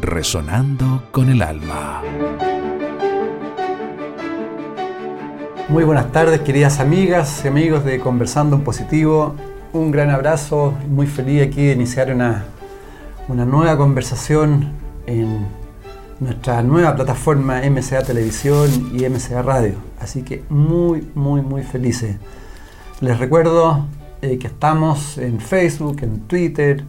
resonando con el alma. Muy buenas tardes, queridas amigas y amigos de Conversando en Positivo. Un gran abrazo, muy feliz aquí de iniciar una, una nueva conversación en nuestra nueva plataforma MCA Televisión y MCA Radio. Así que muy, muy, muy felices. Les recuerdo eh, que estamos en Facebook, en Twitter,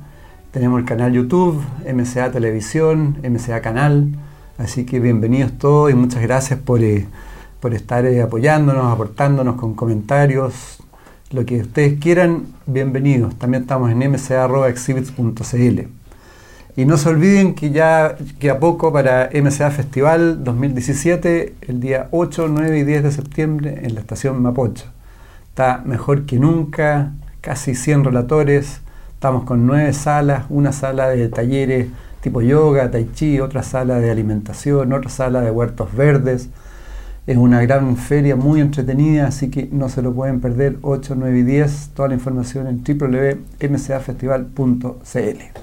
tenemos el canal YouTube, MCA Televisión, MCA Canal. Así que bienvenidos todos y muchas gracias por... Eh, por estar eh, apoyándonos, aportándonos con comentarios, lo que ustedes quieran, bienvenidos. También estamos en mca.exhibits.cl. Y no se olviden que ya queda poco para MCA Festival 2017, el día 8, 9 y 10 de septiembre en la estación Mapocho. Está mejor que nunca, casi 100 relatores, estamos con 9 salas, una sala de talleres tipo yoga, tai chi, otra sala de alimentación, otra sala de huertos verdes, es una gran feria muy entretenida, así que no se lo pueden perder 8, 9 y 10. Toda la información en www.mcafestival.cl.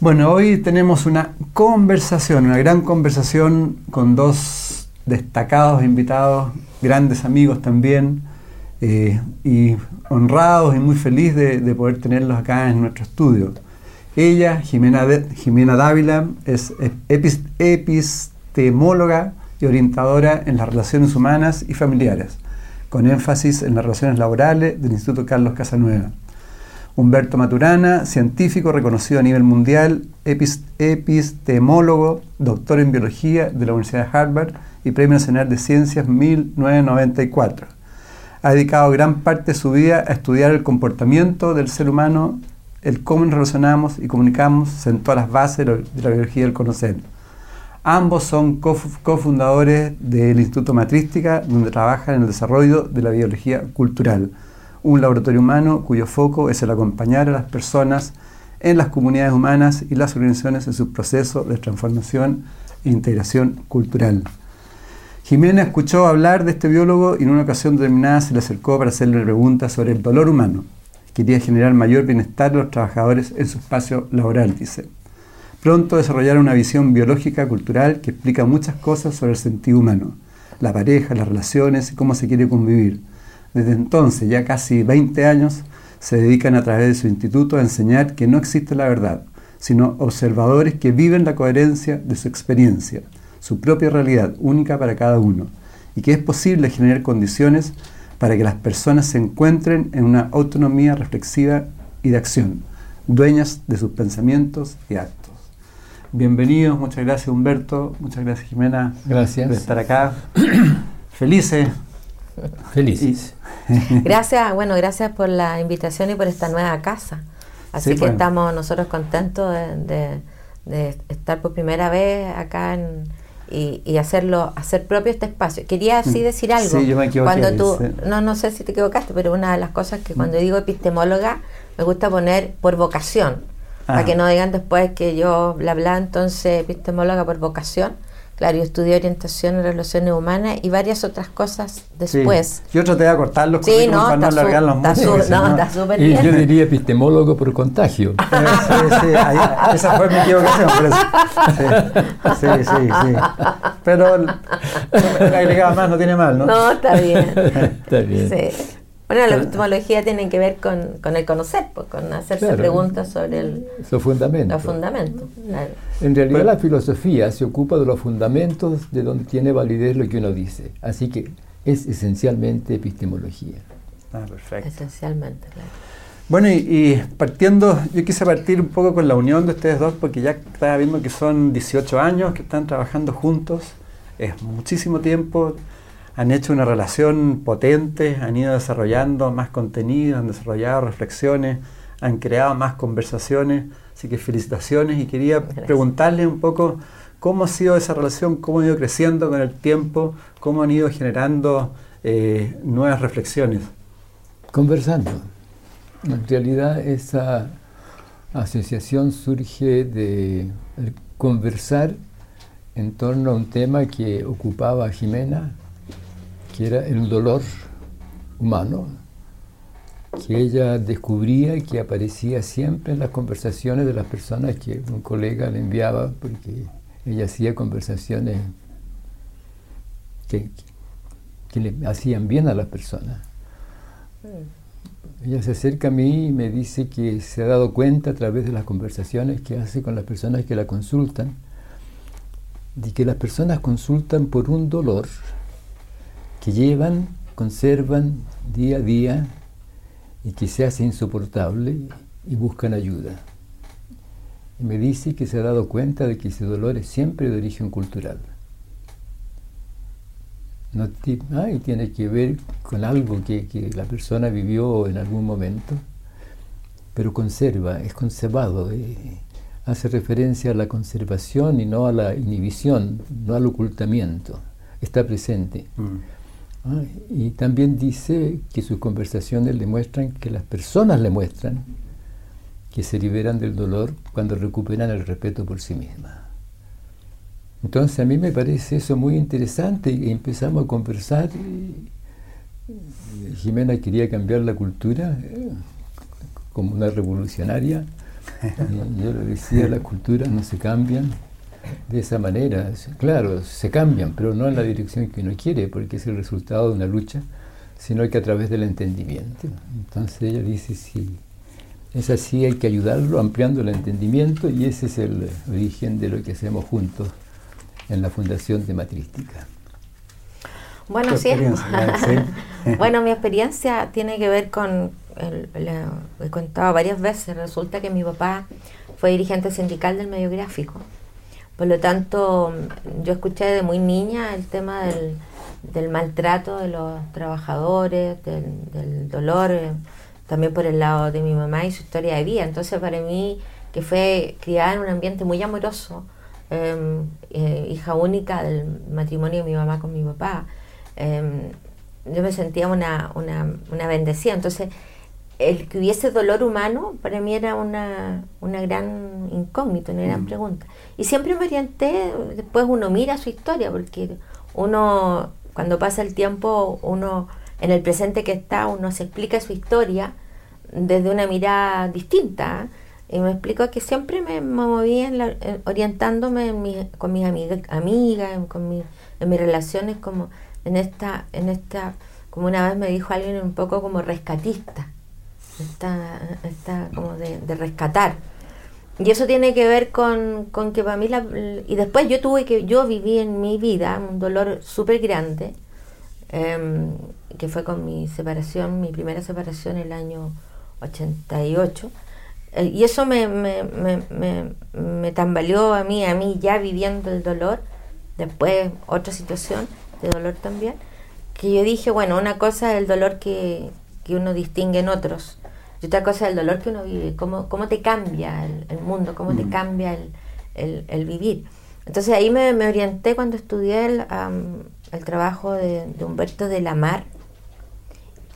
Bueno, hoy tenemos una conversación, una gran conversación con dos destacados invitados, grandes amigos también, eh, y honrados y muy feliz de, poder tenerlos acá en nuestro estudio. Ella, Jimena, Jimena Dávila, es epistemóloga y orientadora en las relaciones humanas y familiares, con énfasis en las relaciones laborales del Instituto Carlos Casanueva. Humberto Maturana, científico reconocido a nivel mundial, epistemólogo, doctor en biología de la Universidad de Harvard y Premio Nacional de Ciencias 1994. Ha dedicado gran parte de su vida a estudiar el comportamiento del ser humano, el cómo nos relacionamos y comunicamos, sentó las bases de la biología del conocer Ambos son cofundadores del Instituto Matrística, donde trabajan en el desarrollo de la biología cultural, un laboratorio humano cuyo foco es el acompañar a las personas en las comunidades humanas y las organizaciones en su proceso de transformación e integración cultural. Jimena escuchó hablar de este biólogo y en una ocasión determinada se le acercó para hacerle preguntas sobre el dolor humano. Quería generar mayor bienestar de los trabajadores en su espacio laboral, dice. Pronto desarrollaron una visión biológica cultural que explica muchas cosas sobre el sentido humano, la pareja, las relaciones y cómo se quiere convivir. Desde entonces, ya casi 20 años, se dedican a través de su instituto a enseñar que no existe la verdad, sino observadores que viven la coherencia de su experiencia, su propia realidad única para cada uno, y que es posible generar condiciones para que las personas se encuentren en una autonomía reflexiva y de acción, dueñas de sus pensamientos y actos. Bienvenidos, muchas gracias Humberto, muchas gracias Jimena. Gracias. Por estar acá. Felices. Felices. gracias, bueno, gracias por la invitación y por esta nueva casa. Así que estamos nosotros contentos de, estar por primera vez acá y, hacerlo, hacer propio este espacio. Quería así mm. decir algo. Sí, yo me equivoqué. Cuando tú, no, no sé si te equivocaste, pero una de las cosas que cuando mm. digo epistemóloga me gusta poner por vocación para que no digan después que yo bla bla, entonces epistemóloga por vocación. Claro, yo estudié orientación en relaciones humanas y varias otras cosas después. Yo traté de acortar los sí, no, para no alargarlos mucho. no, está súper bien. Y yo diría epistemólogo por contagio. sí, sí, esa fue mi equivocación. Por eso. Sí, sí, sí. Pero agregaba más, no tiene mal, ¿no? No, está bien. está bien. Sí. Bueno, la epistemología tiene que ver con, el conocer, pues, con hacerse preguntas sobre el, los fundamentos. Los fundamentos En realidad la filosofía se ocupa de los fundamentos de donde tiene validez lo que uno dice. Así que es esencialmente epistemología. Ah, perfecto. Esencialmente, claro. Bueno, y, partiendo, yo quise partir un poco con la unión de ustedes dos, porque ya estaba viendo que son 18 años que están trabajando juntos, es muchísimo tiempo han hecho una relación potente, han ido desarrollando más contenido, han desarrollado reflexiones, han creado más conversaciones, así que felicitaciones y quería preguntarles un poco ¿Cómo ha sido esa relación? ¿Cómo ha ido creciendo con el tiempo? ¿Cómo han ido generando eh, nuevas reflexiones? Conversando. En realidad esa asociación surge de conversar en torno a un tema que ocupaba a Jimena, que era el dolor humano, que ella descubría y que aparecía siempre en las conversaciones de las personas que un colega le enviaba, porque ella hacía conversaciones que, que le hacían bien a las personas. Ella se acerca a mí y me dice que se ha dado cuenta a través de las conversaciones que hace con las personas que la consultan, de que las personas consultan por un dolor que llevan, conservan día a día y que se hace insoportable y buscan ayuda. Y me dice que se ha dado cuenta de que ese dolor es siempre de origen cultural. No y tiene que ver con algo que, que, la persona vivió en algún momento, pero conserva, es conservado, eh, hace referencia a la conservación y no a la inhibición, no al ocultamiento, está presente. Mm. Y también dice que sus conversaciones le muestran que las personas le muestran que se liberan del dolor cuando recuperan el respeto por sí mismas. Entonces a mí me parece eso muy interesante y empezamos a conversar. Jimena quería cambiar la cultura eh, como una revolucionaria. Y yo le decía, las culturas no se cambian de esa manera. Claro, se cambian, pero no en la dirección que uno quiere, porque es el resultado de una lucha, sino que a través del entendimiento. Entonces ella dice, sí, es así, hay que ayudarlo ampliando el entendimiento y ese es el origen de lo que hacemos juntos en la Fundación de Matrística. Bueno, sí. bueno, mi experiencia tiene que ver con, lo he contado varias veces, resulta que mi papá fue dirigente sindical del medio gráfico. Por lo tanto, yo escuché de muy niña el tema del, maltrato de los trabajadores, del, dolor, eh, también por el lado de mi mamá y su historia de vida. Entonces, para mí, que fue criada en un ambiente muy amoroso, Em, eh, hija única del matrimonio de mi mamá con mi papá, em, yo me sentía una, una, una, bendecida. Entonces, el que hubiese dolor humano para mí era una, una gran incógnita, una gran mm. pregunta. Y siempre me orienté, después uno mira su historia, porque uno, cuando pasa el tiempo, uno, en el presente que está, uno se explica su historia desde una mirada distinta. Y me explico que siempre me, moví en orientándome con mis amigas, amigas con en mis relaciones como en esta, en esta, como una vez me dijo alguien un poco como rescatista, esta, esta como de, rescatar. Y eso tiene que ver con, que para mí, la, y después yo tuve que, yo viví en mi vida un dolor súper grande, em, que fue con mi separación, mi primera separación el año 88 eh, y eso me, me, me, me, tambaleó a mí, a mí ya viviendo el dolor, después otra situación de dolor también, que yo dije, bueno, una cosa es el dolor que, que uno distingue en otros, y otra cosa es el dolor que uno vive, cómo, cómo te cambia el, mundo, cómo te mm. cambia el, el, vivir. Entonces ahí me, orienté cuando estudié el, el trabajo de, de Humberto de la Mar,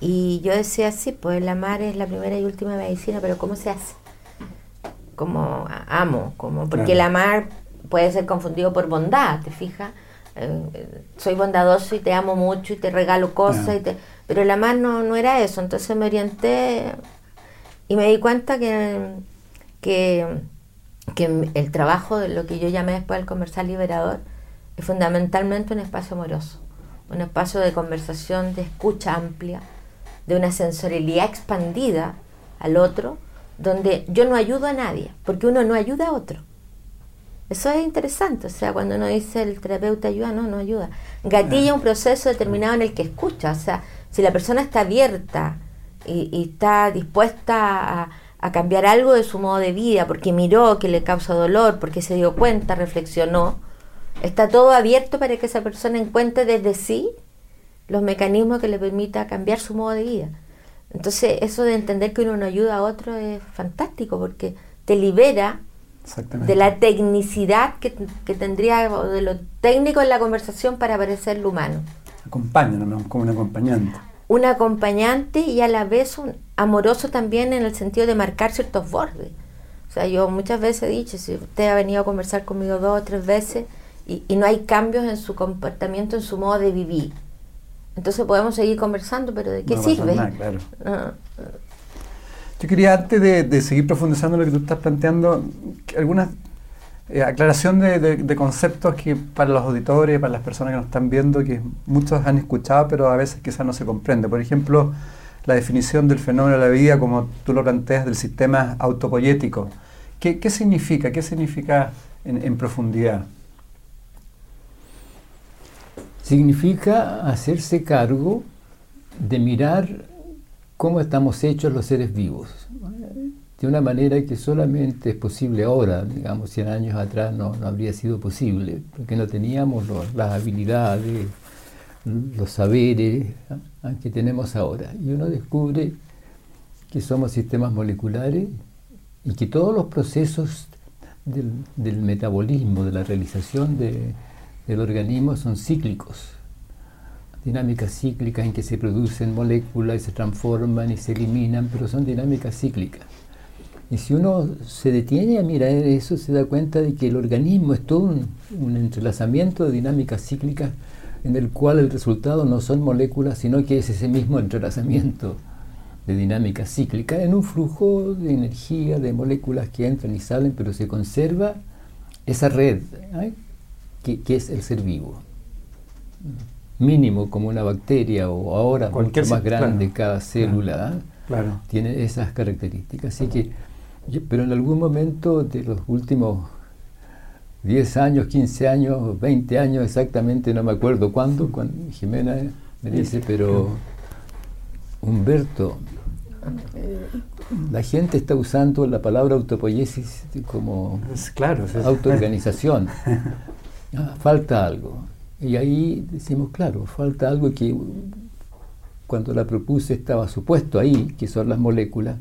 y yo decía, sí, pues la mar es la primera y última medicina, pero ¿cómo se hace? como amo, como porque la amar puede ser confundido por bondad, ¿te fijas? Eh, soy bondadoso y te amo mucho y te regalo cosas, y te, pero el amar no, no era eso, entonces me orienté y me di cuenta que, que, que el trabajo de lo que yo llamé después el comercial liberador es fundamentalmente un espacio amoroso, un espacio de conversación, de escucha amplia, de una sensorialidad expandida al otro, donde yo no ayudo a nadie, porque uno no ayuda a otro. Eso es interesante, o sea, cuando uno dice el terapeuta ayuda, no, no ayuda. Gatilla un proceso determinado en el que escucha, o sea, si la persona está abierta y, está dispuesta a, a, cambiar algo de su modo de vida, porque miró que le causa dolor, porque se dio cuenta, reflexionó, está todo abierto para que esa persona encuentre desde sí los mecanismos que le permita cambiar su modo de vida. Entonces, eso de entender que uno no ayuda a otro es fantástico porque te libera de la tecnicidad que, tendría, o de lo técnico en la conversación para parecer lo humano. Acompaña, como un acompañante. Un acompañante y a la vez un amoroso también en el sentido de marcar ciertos bordes. O sea, yo muchas veces he dicho, si usted ha venido a conversar conmigo dos o tres veces y, no hay cambios en su comportamiento, en su modo de vivir, entonces podemos seguir conversando, pero ¿de qué sirve? claro. Ah. Yo quería, antes de, seguir profundizando lo que tú estás planteando, alguna eh, aclaración de, conceptos que para los auditores, para las personas que nos están viendo, que muchos han escuchado, pero a veces quizás no se comprende. Por ejemplo, la definición del fenómeno de la vida, como tú lo planteas, del sistema autopoyético. ¿Qué, significa? ¿Qué significa en profundidad? Significa hacerse cargo de mirar cómo estamos hechos los seres vivos. De una manera que solamente es posible ahora, digamos, 100 años atrás no, habría sido posible, porque no teníamos las habilidades, los saberes que tenemos ahora. Y uno descubre que somos sistemas moleculares y que todos los procesos del, metabolismo, de la realización del organismo son cíclicos dinámicas cíclicas en que se producen moléculas y se transforman y se eliminan, pero son dinámicas cíclicas. Y si uno se detiene a mirar eso, se da cuenta de que el organismo es todo un, entrelazamiento de dinámicas cíclicas en el cual el resultado no son moléculas, sino que es ese mismo entrelazamiento de dinámica cíclica en un flujo de energía, de moléculas que entran y salen, pero se conserva esa red ¿eh? que, que, es el ser vivo mínimo como una bacteria o ahora mucho más grande cada célula, ¿ah? tiene esas características. Así que, pero en algún momento de los últimos 10 años, 15 años, 20 años exactamente, no me acuerdo cuándo, cuando Jimena me dice, pero Humberto, la gente está usando la palabra autopoiesis como claro, autoorganización. Ah, falta algo. Y ahí decimos, claro, falta algo que cuando la propuse estaba supuesto ahí, que son las moléculas,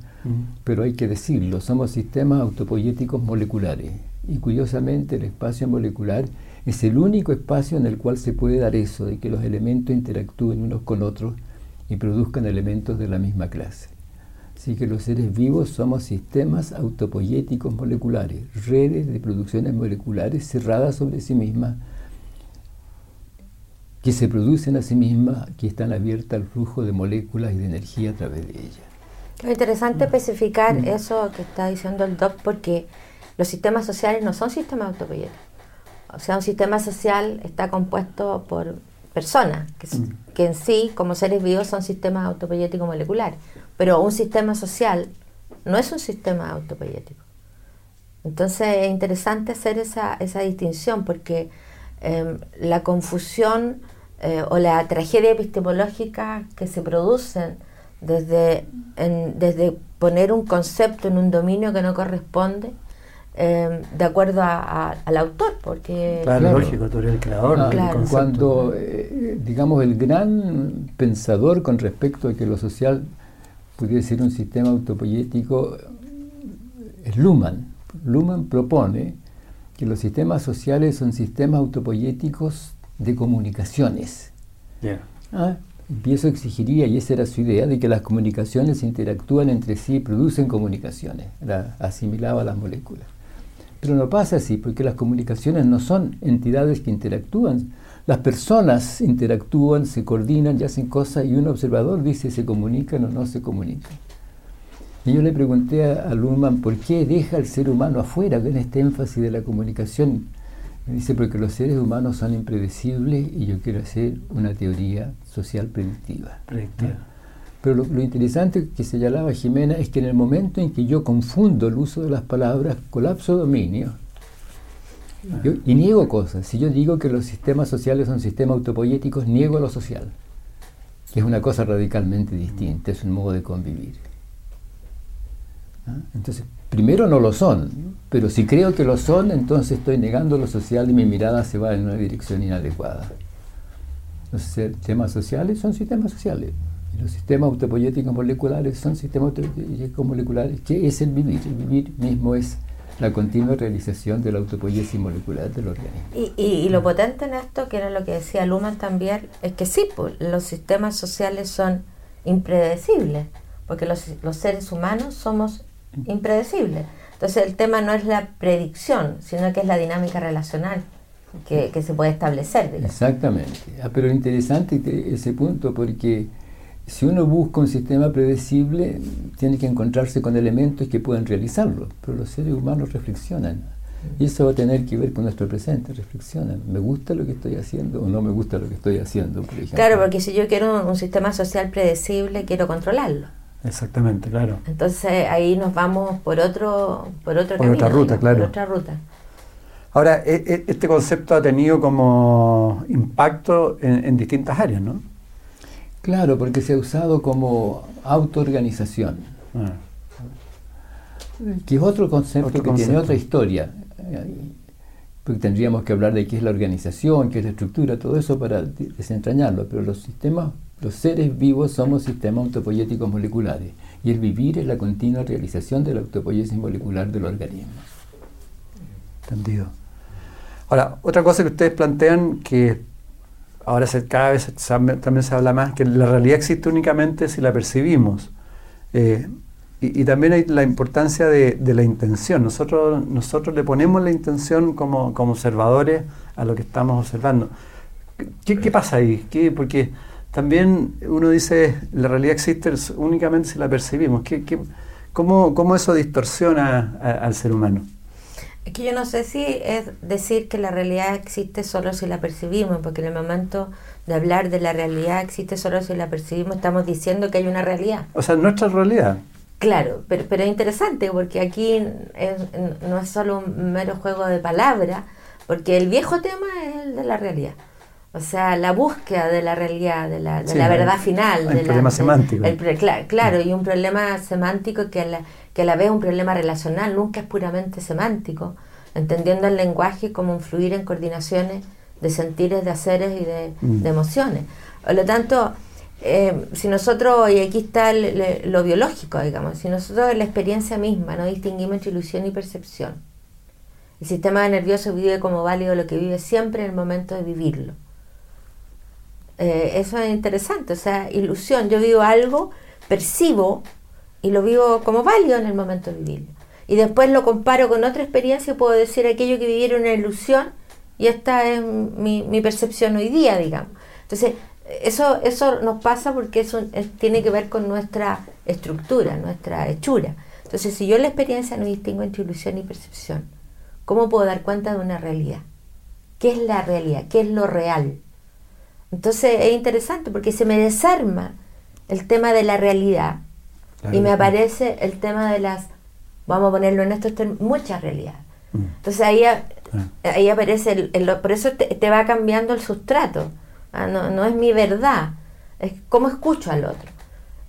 pero hay que decirlo, somos sistemas autopoyéticos moleculares. Y curiosamente el espacio molecular es el único espacio en el cual se puede dar eso, de que los elementos interactúen unos con otros y produzcan elementos de la misma clase. Así que los seres vivos somos sistemas autopoyéticos moleculares, redes de producciones moleculares cerradas sobre sí mismas, que se producen a sí mismas, que están abiertas al flujo de moléculas y de energía a través de ellas. Es interesante mm. especificar mm. eso que está diciendo el doc, porque los sistemas sociales no son sistemas autopoyéticos. O sea, un sistema social está compuesto por personas, que, mm. que en sí, como seres vivos, son sistemas autopoyéticos moleculares. Pero un sistema social no es un sistema autopoyético. Entonces es interesante hacer esa, esa distinción, porque em, la confusión eh, o la tragedia epistemológica que se producen desde, desde poner un concepto en un dominio que no corresponde eh, de acuerdo al autor, porque... Claro, lógico, tú eres el creador. Ah, cuando, eh, digamos, el gran pensador con respecto a que lo social pudiera ser un sistema autopoyético es Luhmann. Luhmann propone que los sistemas sociales son sistemas autopoyéticos de comunicaciones. Ah, y eso exigiría, y esa era su idea, de que las comunicaciones interactúan entre sí y producen comunicaciones, asimilaba a las moléculas. Pero no pasa así, porque las comunicaciones no son entidades que interactúan. Las personas interactúan, se coordinan y hacen cosas, y un observador dice se comunican o no se comunican. Y yo le pregunté a, a Luhmann por qué deja al ser humano afuera con este énfasis de la comunicación dice, porque los seres humanos son impredecibles y yo quiero hacer una teoría social predictiva. Pero lo, interesante que señalaba Jimena es que en el momento en que yo confundo el uso de las palabras, colapso dominio. y niego cosas. Si yo digo que los sistemas sociales son sistemas autopoyéticos, niego lo social, que es una cosa radicalmente distinta, es un modo de convivir. ¿Ah? Entonces, primero no lo son, pero si creo que lo son, entonces estoy negando lo social y mi mirada se va en una dirección inadecuada. Los sistemas sociales son sistemas sociales. Y los sistemas autopoyéticos moleculares son sistemas autopoyéticos moleculares, que es el vivir. El vivir mismo es la continua realización de la autopoiesis molecular del organismo. Y, lo potente en esto, que era lo que decía Luman también, es que sí, pues, los sistemas sociales son impredecibles, porque los, los seres humanos somos impredecibles. Entonces el tema no es la predicción, sino que es la dinámica relacional que, se puede establecer. Exactamente. Ah, pero interesante ese punto porque si uno busca un sistema predecible, tiene que encontrarse con elementos que pueden realizarlo, pero los seres humanos reflexionan. Y eso va a tener que ver con nuestro presente, reflexionan. ¿Me gusta lo que estoy haciendo o no me gusta lo que estoy haciendo, por? Claro, porque si yo quiero un, sistema social predecible, quiero controlarlo. Exactamente, claro. Entonces ahí nos vamos por otro, por otro por otra ruta, claro. Por otra ruta. Ahora, e, e, este concepto ha tenido como impacto en distintas áreas, ¿no? Claro, porque se ha usado como autoorganización, ah. que es otro concepto que tiene otra historia. Porque tendríamos que hablar de qué es la organización, qué es la estructura, todo eso para desentrañarlo. Pero los sistemas, los seres vivos somos sistemas autopoyéticos moleculares. Y el vivir es la continua realización de la autopoiesis molecular del organismo. Entendido. Ahora, otra cosa que ustedes plantean que ahora se, cada vez también se habla más que la realidad existe únicamente si la percibimos. Eh, y, también hay la importancia de, la intención. Nosotros, nosotros le ponemos la intención como, como observadores a lo que estamos observando. ¿Qué, qué pasa ahí? ¿Qué, porque también uno dice, la realidad existe únicamente si la percibimos. ¿Qué, qué, cómo, cómo, eso distorsiona al ser humano? Es que yo no sé si es decir que la realidad existe solo si la percibimos, porque en el momento de hablar de la realidad existe solo si la percibimos, estamos diciendo que hay una realidad. O sea, nuestra realidad. Claro, pero, pero es interesante porque aquí no es solo un mero juego de palabras, porque el viejo tema es el de la realidad. O sea, la búsqueda de la realidad, de la, de la verdad final. El problema semántico. claro, y un problema semántico que a, la, que a la vez es un problema relacional, nunca es puramente semántico, entendiendo el lenguaje como influir en coordinaciones de sentires, de haceres y de, mm. emociones. Por lo tanto, eh, si nosotros, y aquí está lo biológico, digamos, si nosotros en la experiencia misma no distinguimos entre ilusión y percepción, el sistema nervioso vive como válido lo que vive siempre en el momento de vivirlo eh, eso es interesante, o sea, ilusión. Yo vivo algo, percibo y lo vivo como válido en el momento de vivirlo. Y después lo comparo con otra experiencia y puedo decir aquello que vivieron una ilusión y esta es mi, percepción hoy día, digamos. Entonces, eso, eso nos pasa porque eso tiene que ver con nuestra estructura, nuestra hechura. Entonces, si yo la experiencia no distingo entre ilusión y percepción, ¿cómo puedo dar cuenta de una realidad? ¿Qué es la realidad? ¿Qué es lo real? Entonces es interesante porque se me desarma el tema de la realidad y me aparece el tema de las, vamos a ponerlo en estos muchas realidades. Mm. Entonces ahí, ahí aparece, el, por eso te, va cambiando el sustrato. Ah, no, no es mi verdad, es cómo escucho al otro.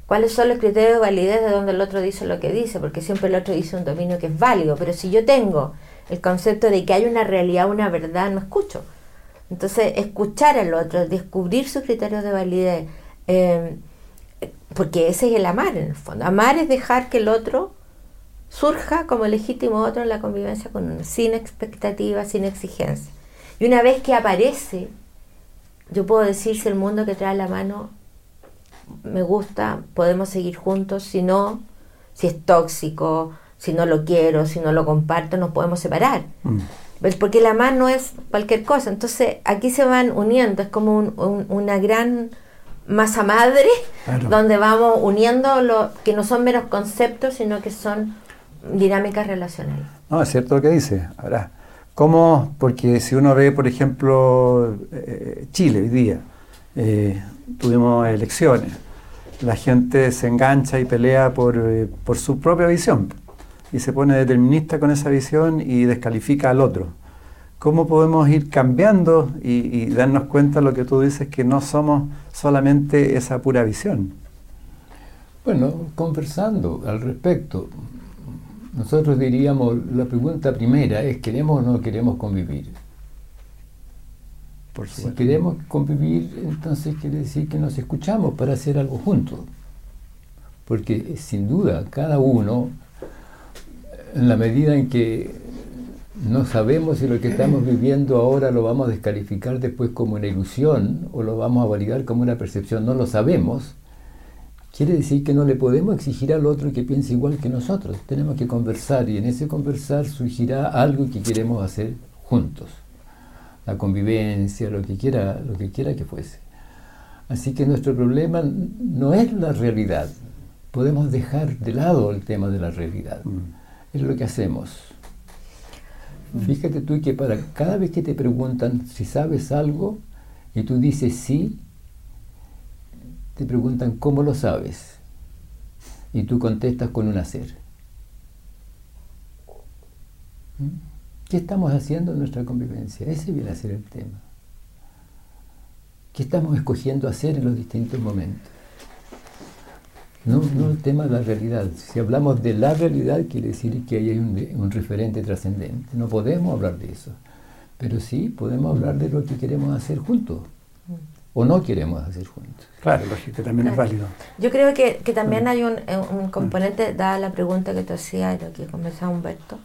¿Cuáles son los criterios de validez de donde el otro dice lo que dice? Porque siempre el otro dice un dominio que es válido, pero si yo tengo el concepto de que hay una realidad, una verdad, no escucho. Entonces, escuchar al otro, descubrir sus criterios de validez, eh, porque ese es el amar en el fondo. Amar es dejar que el otro surja como legítimo otro en la convivencia con uno, sin expectativas, sin exigencia. Y una vez que aparece, yo puedo decir si el mundo que trae la mano me gusta, podemos seguir juntos, si no, si es tóxico, si no lo quiero, si no lo comparto, nos podemos separar. Mm. Pues porque la mano es cualquier cosa. Entonces aquí se van uniendo, es como una gran masa madre donde vamos uniendo lo que no son meros conceptos, sino que son dinámicas relacionales. No, es cierto lo que dice. Ahora, ¿cómo? Porque si uno ve, por ejemplo, eh, Chile hoy día, eh, tuvimos elecciones, la gente se engancha y pelea por, eh, por su propia visión y se pone determinista con esa visión y descalifica al otro. ¿Cómo podemos ir cambiando y, darnos cuenta de lo que tú dices, que no somos solamente esa pura visión? Bueno, conversando al respecto, nosotros diríamos, la pregunta primera es, ¿queremos o no queremos convivir? Por si queremos convivir, entonces quiere decir que nos escuchamos para hacer algo juntos. Porque sin duda, cada uno En la medida en que no sabemos si lo que estamos viviendo ahora lo vamos a descalificar después como una ilusión o lo vamos a validar como una percepción, no lo sabemos, quiere decir que no le podemos exigir al otro que piense igual que nosotros. Tenemos que conversar y en ese conversar surgirá algo que queremos hacer juntos. La convivencia, lo que quiera, lo que quiera que fuese. Así que nuestro problema no es la realidad. Podemos dejar de lado el tema de la realidad. Mm. Es lo que hacemos. Fíjate tú que para cada vez que te preguntan si sabes algo y tú dices sí, te preguntan cómo lo sabes. Y tú contestas con un hacer. ¿Mm? ¿Qué estamos haciendo en nuestra convivencia? Ese viene a ser el tema. ¿Qué estamos escogiendo hacer en los distintos momentos? No, no el tema de la realidad. Si hablamos de la realidad, quiere decir que hay un, un referente trascendente. No podemos hablar de eso. Pero sí podemos hablar de lo que queremos hacer juntos. O no queremos hacer juntos. Claro, lógico, que también es válido. Yo creo que, que también hay un, un, componente, dada la pregunta que tú hacías y lo que conversaba Humberto,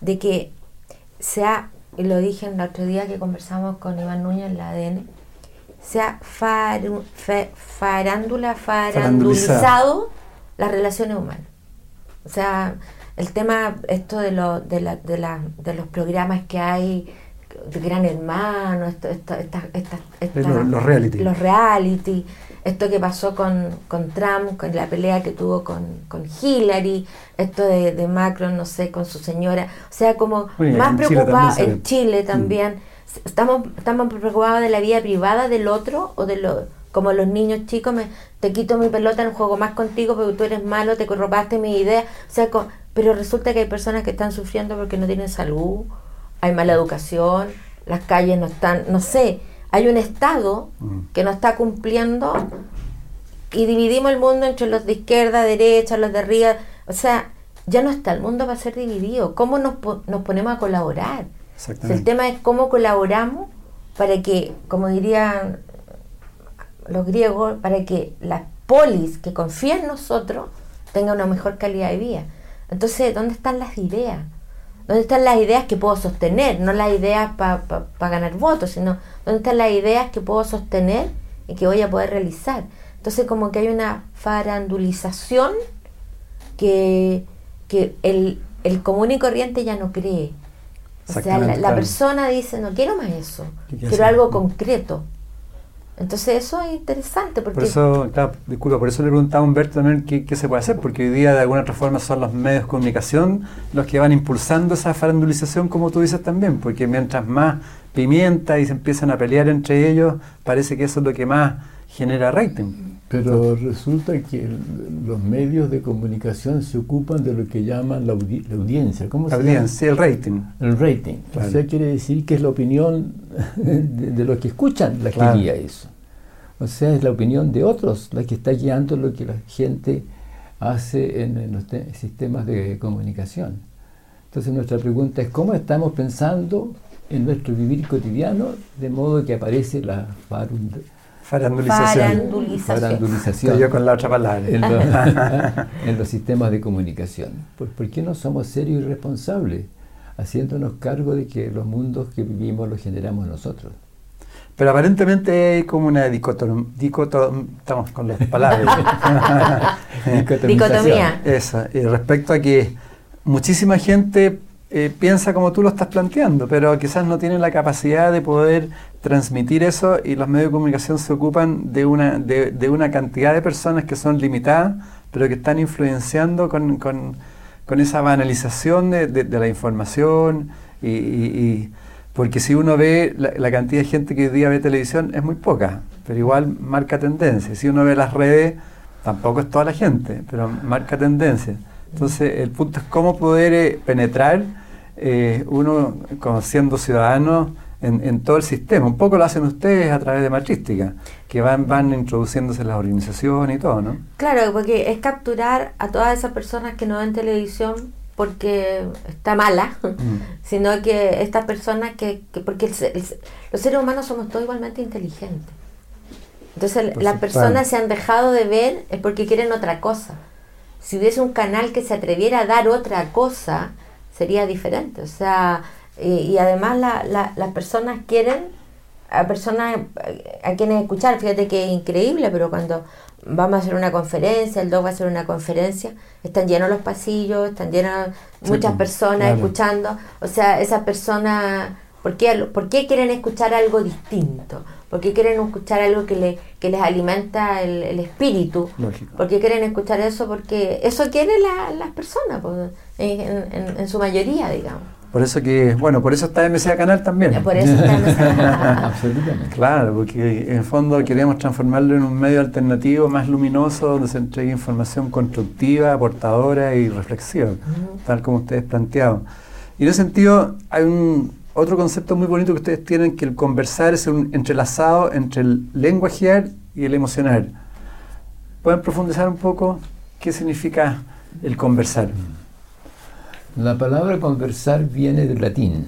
de que sea, y lo dije el otro día que conversamos con Iván Núñez en la ADN, sea farándula, farandulizado las relaciones humanas. O sea, el tema, esto de, lo, de, la, de, la, de los programas que hay, de Gran Hermano, esto, esto, los, reality. Los reality, esto que pasó con, con Trump, con la pelea que tuvo con, con Hillary, esto de, de, Macron, no sé, con su señora. O sea, como más preocupado en Chile también estamos, estamos preocupados de la vida privada del otro o de lo como los niños chicos, me, te quito mi pelota, no juego más contigo porque tú eres malo, te robaste mi idea. O sea, pero resulta que hay personas que están sufriendo porque no tienen salud, hay mala educación, las calles no están, no sé, hay un Estado mm. que no está cumpliendo y dividimos el mundo entre los de izquierda, derecha, los de arriba. O sea, ya no está, el mundo va a ser dividido. ¿Cómo nos, nos ponemos a colaborar? El tema es cómo colaboramos para que, como dirían los griegos, para que la polis que confía en nosotros tenga una mejor calidad de vida. Entonces, ¿dónde están las ideas? ¿Dónde están las ideas que puedo sostener? No las ideas para ganar votos, sino ¿dónde están las ideas que puedo sostener y que voy a poder realizar? Entonces, como que hay una farandulización que, que el, el común y corriente ya no cree. O sea, la, persona dice, no quiero más eso, quiero algo concreto. Entonces eso es interesante. Porque... Por eso, disculpa, por eso le preguntaba a Humberto también qué, se puede hacer, porque hoy día de alguna otra forma son los medios de comunicación los que van impulsando esa farandulización, como tú dices también, porque mientras más pimienta y se empiezan a pelear entre ellos, parece que eso es lo que más genera rating. Pero resulta que los medios de comunicación se ocupan de lo que llaman la, audiencia. ¿Cómo la audiencia, el rating. El rating. O sea, quiere decir que es la opinión de, los que escuchan la que guía eso. O sea, es la opinión de otros la que está guiando lo que la gente hace en, los sistemas de comunicación. Entonces nuestra pregunta es, ¿cómo estamos pensando en nuestro vivir cotidiano de modo que aparece la Farandulización. Farandulización. yo con la otra palabra. En los, sistemas de comunicación. ¿Por, ¿Por, qué no somos serios y responsables? Haciéndonos cargo de que los mundos que vivimos los generamos nosotros. Pero aparentemente hay como una dicotomía. estamos con las palabras. Dicotomía. Eso. Y respecto a que muchísima gente eh, piensa como tú lo estás planteando, pero quizás no tiene la capacidad de poder transmitir eso y los medios de comunicación se ocupan de una, de, una cantidad de personas que son limitadas, pero que están influenciando con, esa banalización de, la información y, porque si uno ve la, cantidad de gente que hoy día ve televisión es muy poca, pero igual marca tendencia. Si uno ve las redes, tampoco es toda la gente, pero marca tendencia. Entonces el punto es cómo poder eh, penetrar eh, uno como siendo ciudadano en, todo el sistema. Un poco lo hacen ustedes a través de matrística, que van, van introduciéndose las organizaciones y todo, ¿no? Claro, porque es capturar a todas esas personas que no ven televisión porque está mala, mm. sino que estas personas que, porque los seres humanos somos todos igualmente inteligentes. Entonces las personas se han dejado de ver es porque quieren otra cosa. Si hubiese un canal que se atreviera a dar otra cosa, sería diferente. O sea, y, además las personas quieren a personas a quienes escuchar. Fíjate que es increíble, pero cuando vamos a hacer una conferencia, el doc va a hacer una conferencia, están llenos los pasillos, están llenos muchas pues, personas escuchando. O sea, esas personas, ¿por qué, ¿por qué quieren escuchar algo distinto? ¿Por qué quieren escuchar algo que, le, que les alimenta el, espíritu? Lógico. ¿Por qué quieren escuchar eso? Porque eso quieren las personas, pues, en su mayoría, digamos. Por eso que, bueno, por eso está MCA Canal también. Por eso está MCA Absolutamente. Claro, porque en el fondo queremos transformarlo en un medio alternativo más luminoso, donde se entregue información constructiva, aportadora y reflexiva, tal como ustedes planteaban. Y en ese sentido, hay un otro concepto muy bonito que ustedes tienen, que el conversar es un entrelazado entre el lenguajear y el emocionar. ¿Pueden profundizar un poco qué significa el conversar? La palabra conversar viene del latín.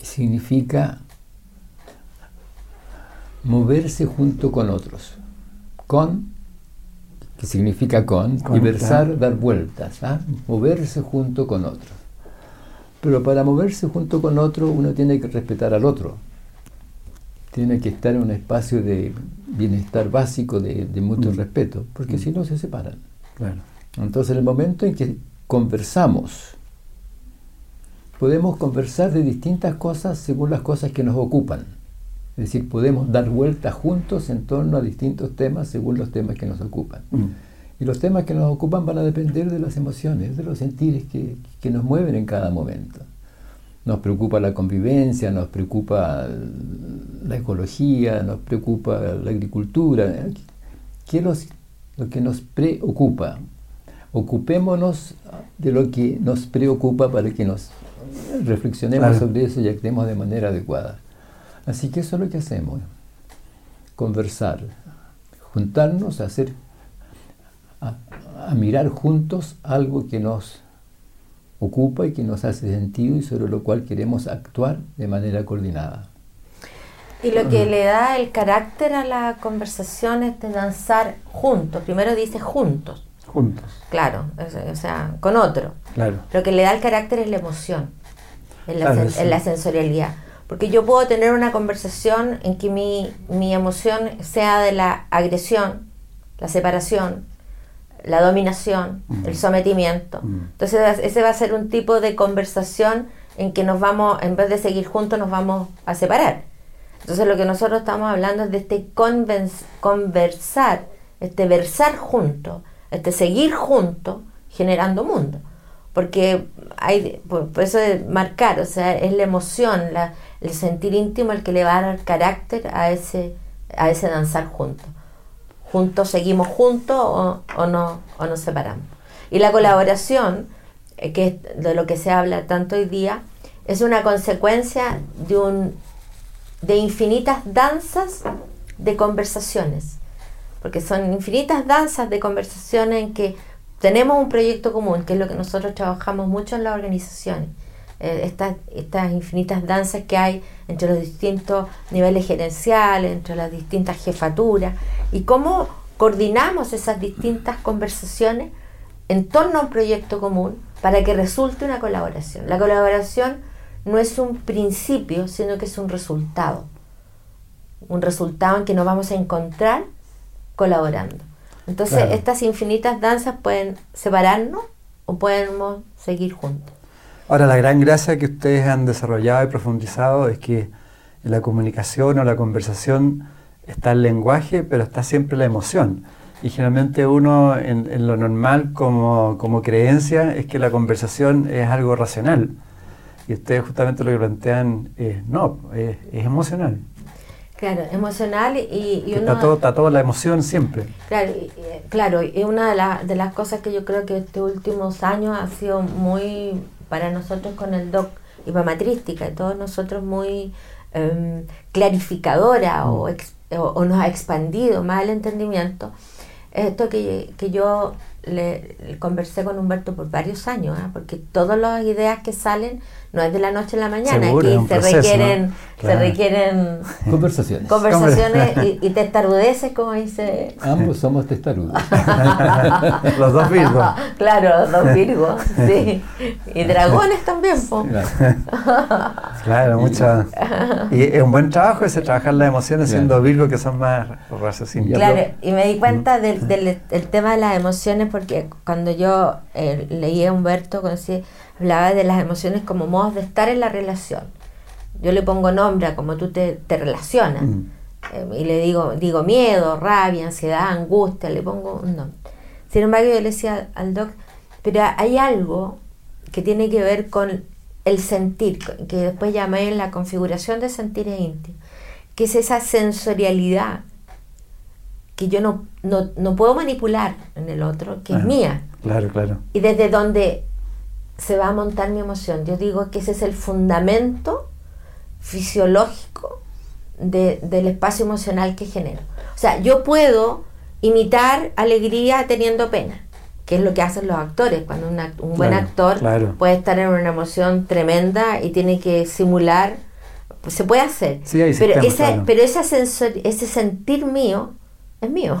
Significa moverse junto con otros. Con, que significa con, y versar, dar vueltas. ¿ah? Moverse junto con otros. Pero para moverse junto con otro uno tiene que respetar al otro. Tiene que estar en un espacio de bienestar básico, de, mutuo mm. respeto, porque mm. si no se separan. Entonces, en el momento en que conversamos. Podemos conversar de distintas cosas según las cosas que nos ocupan. Es decir, podemos dar vueltas juntos en torno a distintos temas según los temas que nos ocupan. Mm. Y los temas que nos ocupan van a depender de las emociones, de los sentires que, que nos mueven en cada momento. Nos preocupa la convivencia, nos preocupa la ecología, nos preocupa la agricultura. ¿Qué es lo que nos preocupa? Ocupémonos de lo que nos preocupa para que nos reflexionemos sobre eso y actuemos de manera adecuada. Así que eso es lo que hacemos, conversar, juntarnos a hacer, a, mirar juntos algo que nos ocupa y que nos hace sentido y sobre lo cual queremos actuar de manera coordinada. Y lo que le da el carácter a la conversación es de danzar juntos. Primero dice juntos juntos. Claro, o sea, con otro. Claro. Lo que le da el carácter es la emoción, en la, sensorialidad. Porque yo puedo tener una conversación en que mi, mi emoción sea de la agresión, la separación, la dominación, el sometimiento. Entonces ese va a ser un tipo de conversación en que nos vamos, en vez de seguir juntos, nos vamos a separar. Entonces lo que nosotros estamos hablando es de este conversar, este versar juntos, este, seguir juntos generando mundo. Porque hay, por, eso de marcar, o sea, es la emoción, el sentir íntimo el que le va a dar carácter a ese, a ese danzar juntos. Juntos seguimos juntos o, no, o nos separamos. Y la colaboración, eh, que es de lo que se habla tanto hoy día, es una consecuencia de, un, de infinitas danzas de conversaciones porque son infinitas danzas de conversación en que tenemos un proyecto común, que es lo que nosotros trabajamos mucho en las organizaciones. Eh, estas infinitas danzas que hay entre los distintos niveles gerenciales, entre las distintas jefaturas, y cómo coordinamos esas distintas conversaciones en torno a un proyecto común para que resulte una colaboración. La colaboración no es un principio, sino que es un resultado. Un resultado en que nos vamos a encontrar colaborando. Entonces, estas infinitas danzas pueden separarnos o podemos seguir juntos. Ahora, la gran gracia que ustedes han desarrollado y profundizado es que en la comunicación o la conversación está el lenguaje, pero está siempre la emoción. Y generalmente uno en, lo normal como, como, creencia es que la conversación es algo racional. Y ustedes justamente lo que plantean es no, es emocional. Claro, emocional y, y uno... Está, todo, está toda la emoción siempre. Claro, y, claro, y una de, de las cosas que yo creo que estos últimos años ha sido muy, para nosotros con el doc y todos nosotros muy em, clarificadora o, mm. o, nos ha expandido más el entendimiento, esto que, que yo le, conversé con Humberto por varios años, ¿ah? porque todas las ideas que salen no es de la noche a la mañana, aquí se, requieren, se requieren conversaciones, conversaciones y, testarudeces, como dice. Ambos somos testarudos. los dos virgos. Claro, los dos virgos, sí. Y dragones también. Claro, mucho. Y es un buen trabajo ese trabajar las emociones siendo virgos que son más raciocínicos. Claro, y me di cuenta del, del, tema de las emociones porque cuando yo eh, leí a Humberto, conocí hablaba de las emociones como modos de estar en la relación. Yo le pongo nombre a cómo tú te, relacionas. Mm. Eh, y le digo, digo miedo, rabia, ansiedad, angustia, le pongo un nombre. Sin embargo, yo le decía al doc, pero hay algo que tiene que ver con el sentir, que después llamé la configuración de sentires íntimos, que es esa sensorialidad que yo no, no, puedo manipular en el otro, que es mía. Claro, claro. Y desde donde se va a montar mi emoción. Yo digo que ese es el fundamento fisiológico del espacio emocional que genero. O sea, yo puedo imitar alegría teniendo pena, que es lo que hacen los actores. Cuando un buen actor puede estar en una emoción tremenda y tiene que simular, pues se puede hacer. pero, ese, pero ese sentir mío es mío.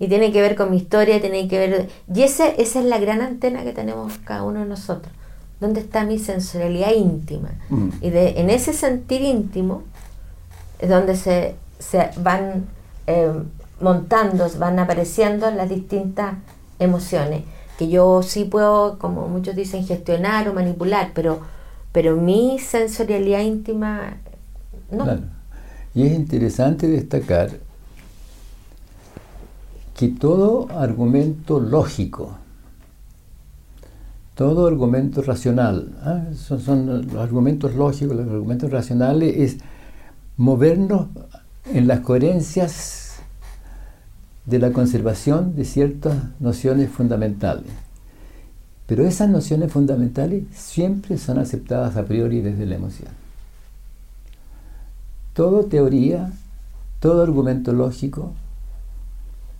Y tiene que ver con mi historia, tiene que ver... Y ese, esa es la gran antena que tenemos cada uno de nosotros. ¿Dónde está mi sensorialidad íntima? Mm. Y de, en ese sentir íntimo es donde se, se van eh, montando, van apareciendo las distintas emociones, que yo sí puedo, como muchos dicen, gestionar o manipular, pero, pero mi sensorialidad íntima no. Y es interesante destacar que todo argumento lógico, todo argumento racional, ¿ah? son, los argumentos lógicos, los argumentos racionales, es movernos en las coherencias de la conservación de ciertas nociones fundamentales. Pero esas nociones fundamentales siempre son aceptadas a priori desde la emoción. Toda teoría, todo argumento lógico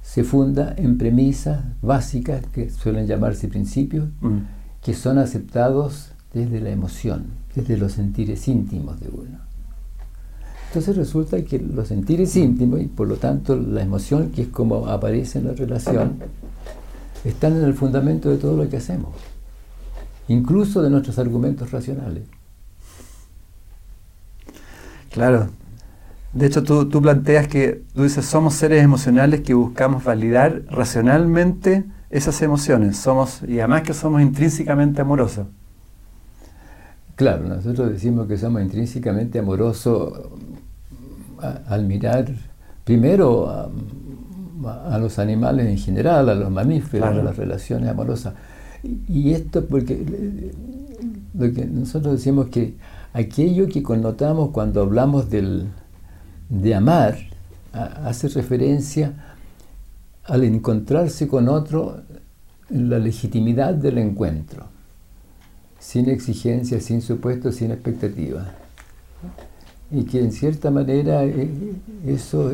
se funda en premisas básicas que suelen llamarse principios, mm. que son aceptados desde la emoción, desde los sentires íntimos de uno. Entonces resulta que los sentires íntimos y por lo tanto la emoción, que es como aparece en la relación, están en el fundamento de todo lo que hacemos, incluso de nuestros argumentos racionales. Claro, de hecho, tú, planteas que, tú dices, somos seres emocionales que buscamos validar racionalmente esas emociones. Somos, y además que somos intrínsecamente amorosos. Claro, nosotros decimos que somos intrínsecamente amorosos al mirar primero a, los animales en general, a los mamíferos, a las relaciones amorosas. Y, esto porque lo que nosotros decimos que aquello que connotamos cuando hablamos del, de amar hace referencia al encontrarse con otro en la legitimidad del encuentro, sin exigencia, sin supuesto, sin expectativa. Y que en cierta manera eh, eso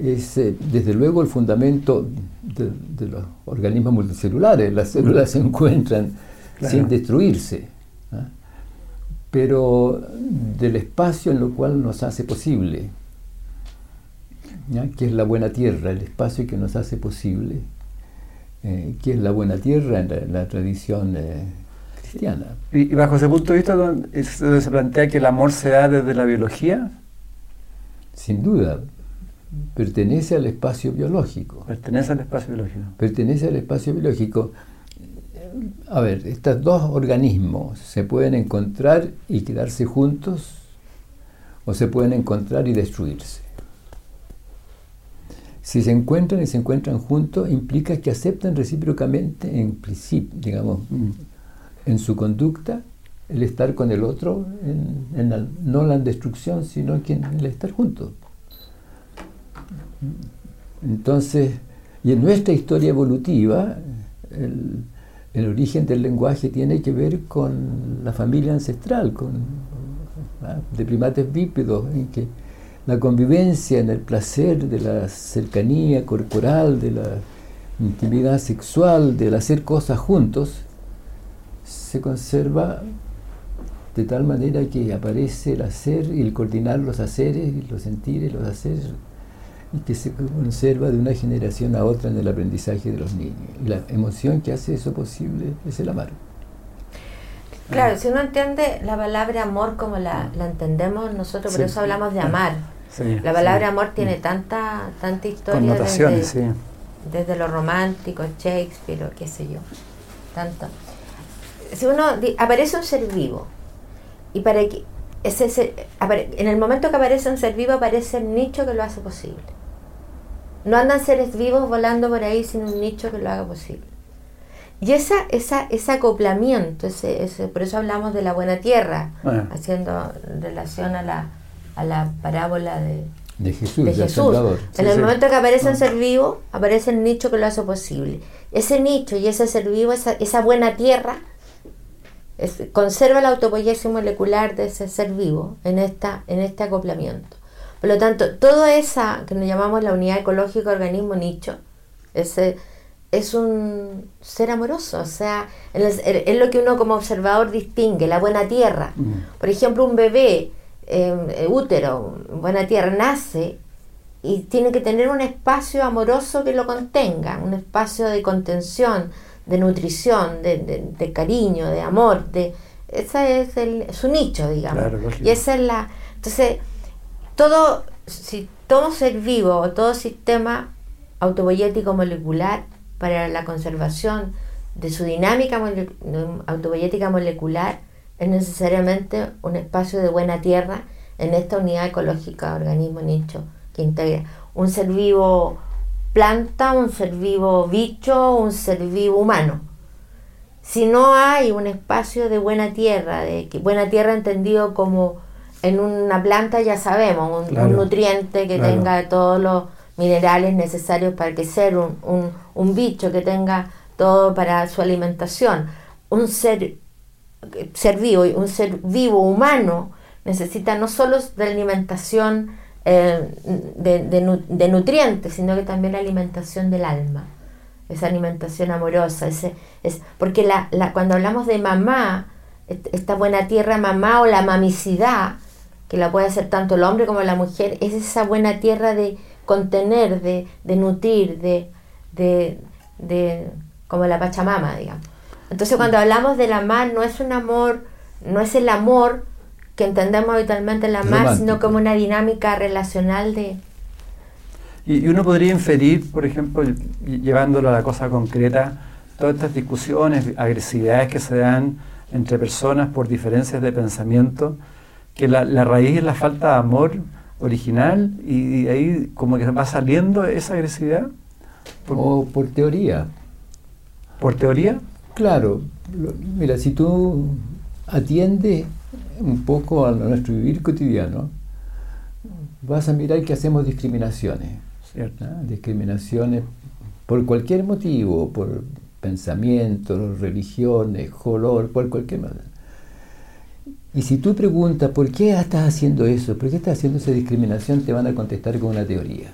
es eh, desde luego el fundamento de, los organismos multicelulares. Las células se encuentran sin destruirse pero del espacio en lo cual nos hace posible, que es la buena tierra, el espacio que nos hace posible, eh, que es la buena tierra en la, tradición eh, cristiana. Y, bajo ese punto de vista, ¿se plantea que el amor se da desde la biología? Sin duda, pertenece al espacio biológico. Pertenece al espacio biológico. Pertenece al espacio biológico a ver, estos dos organismos se pueden encontrar y quedarse juntos o se pueden encontrar y destruirse. Si se encuentran y se encuentran juntos, implica que aceptan recíprocamente, en principio, digamos, mm, en su conducta, el estar con el otro, no la destrucción, sino que el estar juntos. Entonces, y en nuestra historia evolutiva, el, el origen del lenguaje tiene que ver con la familia ancestral, con, ¿ah? de primates bípedos, en que la convivencia en el placer de la cercanía corporal, de la, intimidad sexual, del hacer cosas juntos, se conserva de tal manera que aparece el hacer y el coordinar los haceres los sentires, los haceres, y que se conserva de una generación a otra en el aprendizaje de los niños. Y la emoción que hace eso posible es el amar. Claro, si uno entiende la palabra amor como la, entendemos nosotros, por eso hablamos de amar. la palabra amor tiene tanta, tanta historia desde, desde lo romántico, Shakespeare, qué sé yo, tanto. Si uno aparece un ser vivo y para que ese, en el momento que aparece un ser vivo aparece el nicho que lo hace posible. No andan seres vivos volando por ahí sin un nicho que lo haga posible. Y esa, esa, ese acoplamiento, ese, ese, por eso hablamos de la buena tierra, ah. haciendo relación a la, a la parábola de, de Jesús. en el momento que aparece un ah. ser vivo, aparece el nicho que lo hace posible. Ese nicho y ese ser vivo, esa, esa buena tierra, conserva la autopoiesis molecular de ese ser vivo en, esta, en este acoplamiento. Por lo tanto, toda esa que nos llamamos la unidad ecológica organismo nicho, ese es un ser amoroso, o sea, es, lo que uno como observador distingue, la buena tierra. Mm. Por ejemplo, un bebé em, eh, útero, buena tierra, nace y tiene que tener un espacio amoroso que lo contenga, un espacio de contención, de nutrición, de, cariño, de amor, de ese es el, su nicho, digamos. y esa es la... Entonces, todo, si todo ser vivo o todo sistema autoboyético molecular para la conservación de su dinámica autoboyética molecular es necesariamente un espacio de buena tierra en esta unidad ecológica organismo nicho que integra un ser vivo planta, un ser vivo bicho, un ser vivo humano. Si no hay un espacio de buena tierra, de buena tierra entendido como en una planta ya sabemos, un, nutriente que tenga todos los minerales necesarios para que sea un, un, bicho que tenga todo para su alimentación. Un ser, ser vivo, un ser vivo humano necesita no solo de alimentación eh, de, nutrientes, sino que también la alimentación del alma, esa alimentación amorosa, ese, es, porque la, la, cuando hablamos de mamá, esta buena tierra mamá o la mamicidad, que la puede hacer tanto el hombre como la mujer, es esa buena tierra de contener, de, nutrir, de, de, como la Pachamama, digamos. Entonces cuando hablamos del amar, no es un amor, no es el amor que entendemos habitualmente el amar, sino como una dinámica relacional de... Y, uno podría inferir, por ejemplo, llevándolo a la cosa concreta, todas estas discusiones, agresividades que se dan entre personas por diferencias de pensamiento, que la, raíz es la falta de amor original y, ahí como que va saliendo esa agresividad. o por teoría. ¿Por teoría? Claro. Mira, si tú atiendes un poco a nuestro vivir cotidiano, vas a mirar que hacemos discriminaciones. Discriminaciones por cualquier motivo, por pensamiento, religiones, color, por cualquier manera. Y si tú preguntas, ¿por qué estás haciendo eso? ¿Por qué estás haciendo esa discriminación? Te van a contestar con una teoría.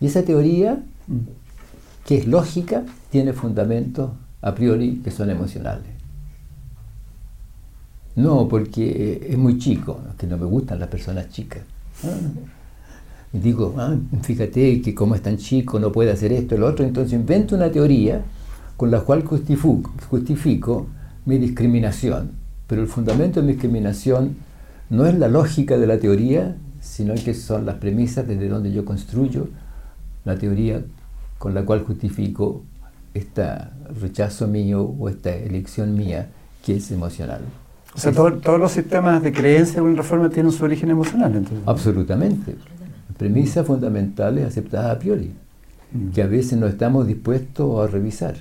Y esa teoría, que es lógica, tiene fundamentos a priori que son emocionales. No, porque es muy chico, que no me gustan las personas chicas. Y digo, ah, fíjate que como es tan chico no puede hacer esto, lo otro, entonces invento una teoría con la cual justifico mi discriminación, pero el fundamento de mi discriminación no es la lógica de la teoría, sino que son las premisas desde donde yo construyo la teoría con la cual justifico este rechazo mío o esta elección mía que es emocional. O sea, todos los sistemas de creencia en una reforma tienen su origen emocional, entonces. Absolutamente. Premisas fundamentales aceptadas a priori, mm. que a veces no estamos dispuestos a revisar.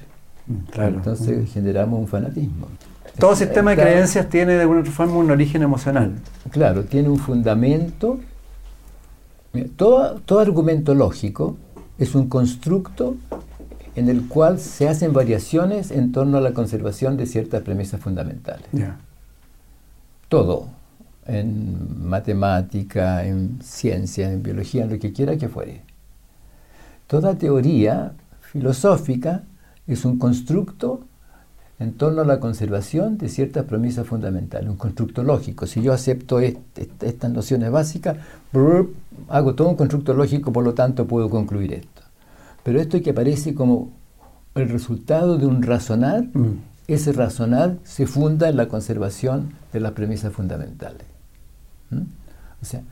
Entonces generamos un fanatismo. Todo sistema de creencias tiene de alguna forma un origen emocional. Claro, tiene un fundamento. Todo, todo argumento lógico es un constructo en el cual se hacen variaciones en torno a la conservación de ciertas premisas fundamentales. Todo, en matemática, en ciencia, en biología, en lo que quiera que fuere. toda teoría filosófica es un constructo en torno a la conservación de ciertas premisas fundamentales, un constructo lógico. Si yo acepto estas nociones básicas, hago todo un constructo lógico, por lo tanto puedo concluir esto. Pero esto que aparece como el resultado de un razonar, mm. ese razonar se funda en la conservación de las premisas fundamentales. ¿Mm? O sea,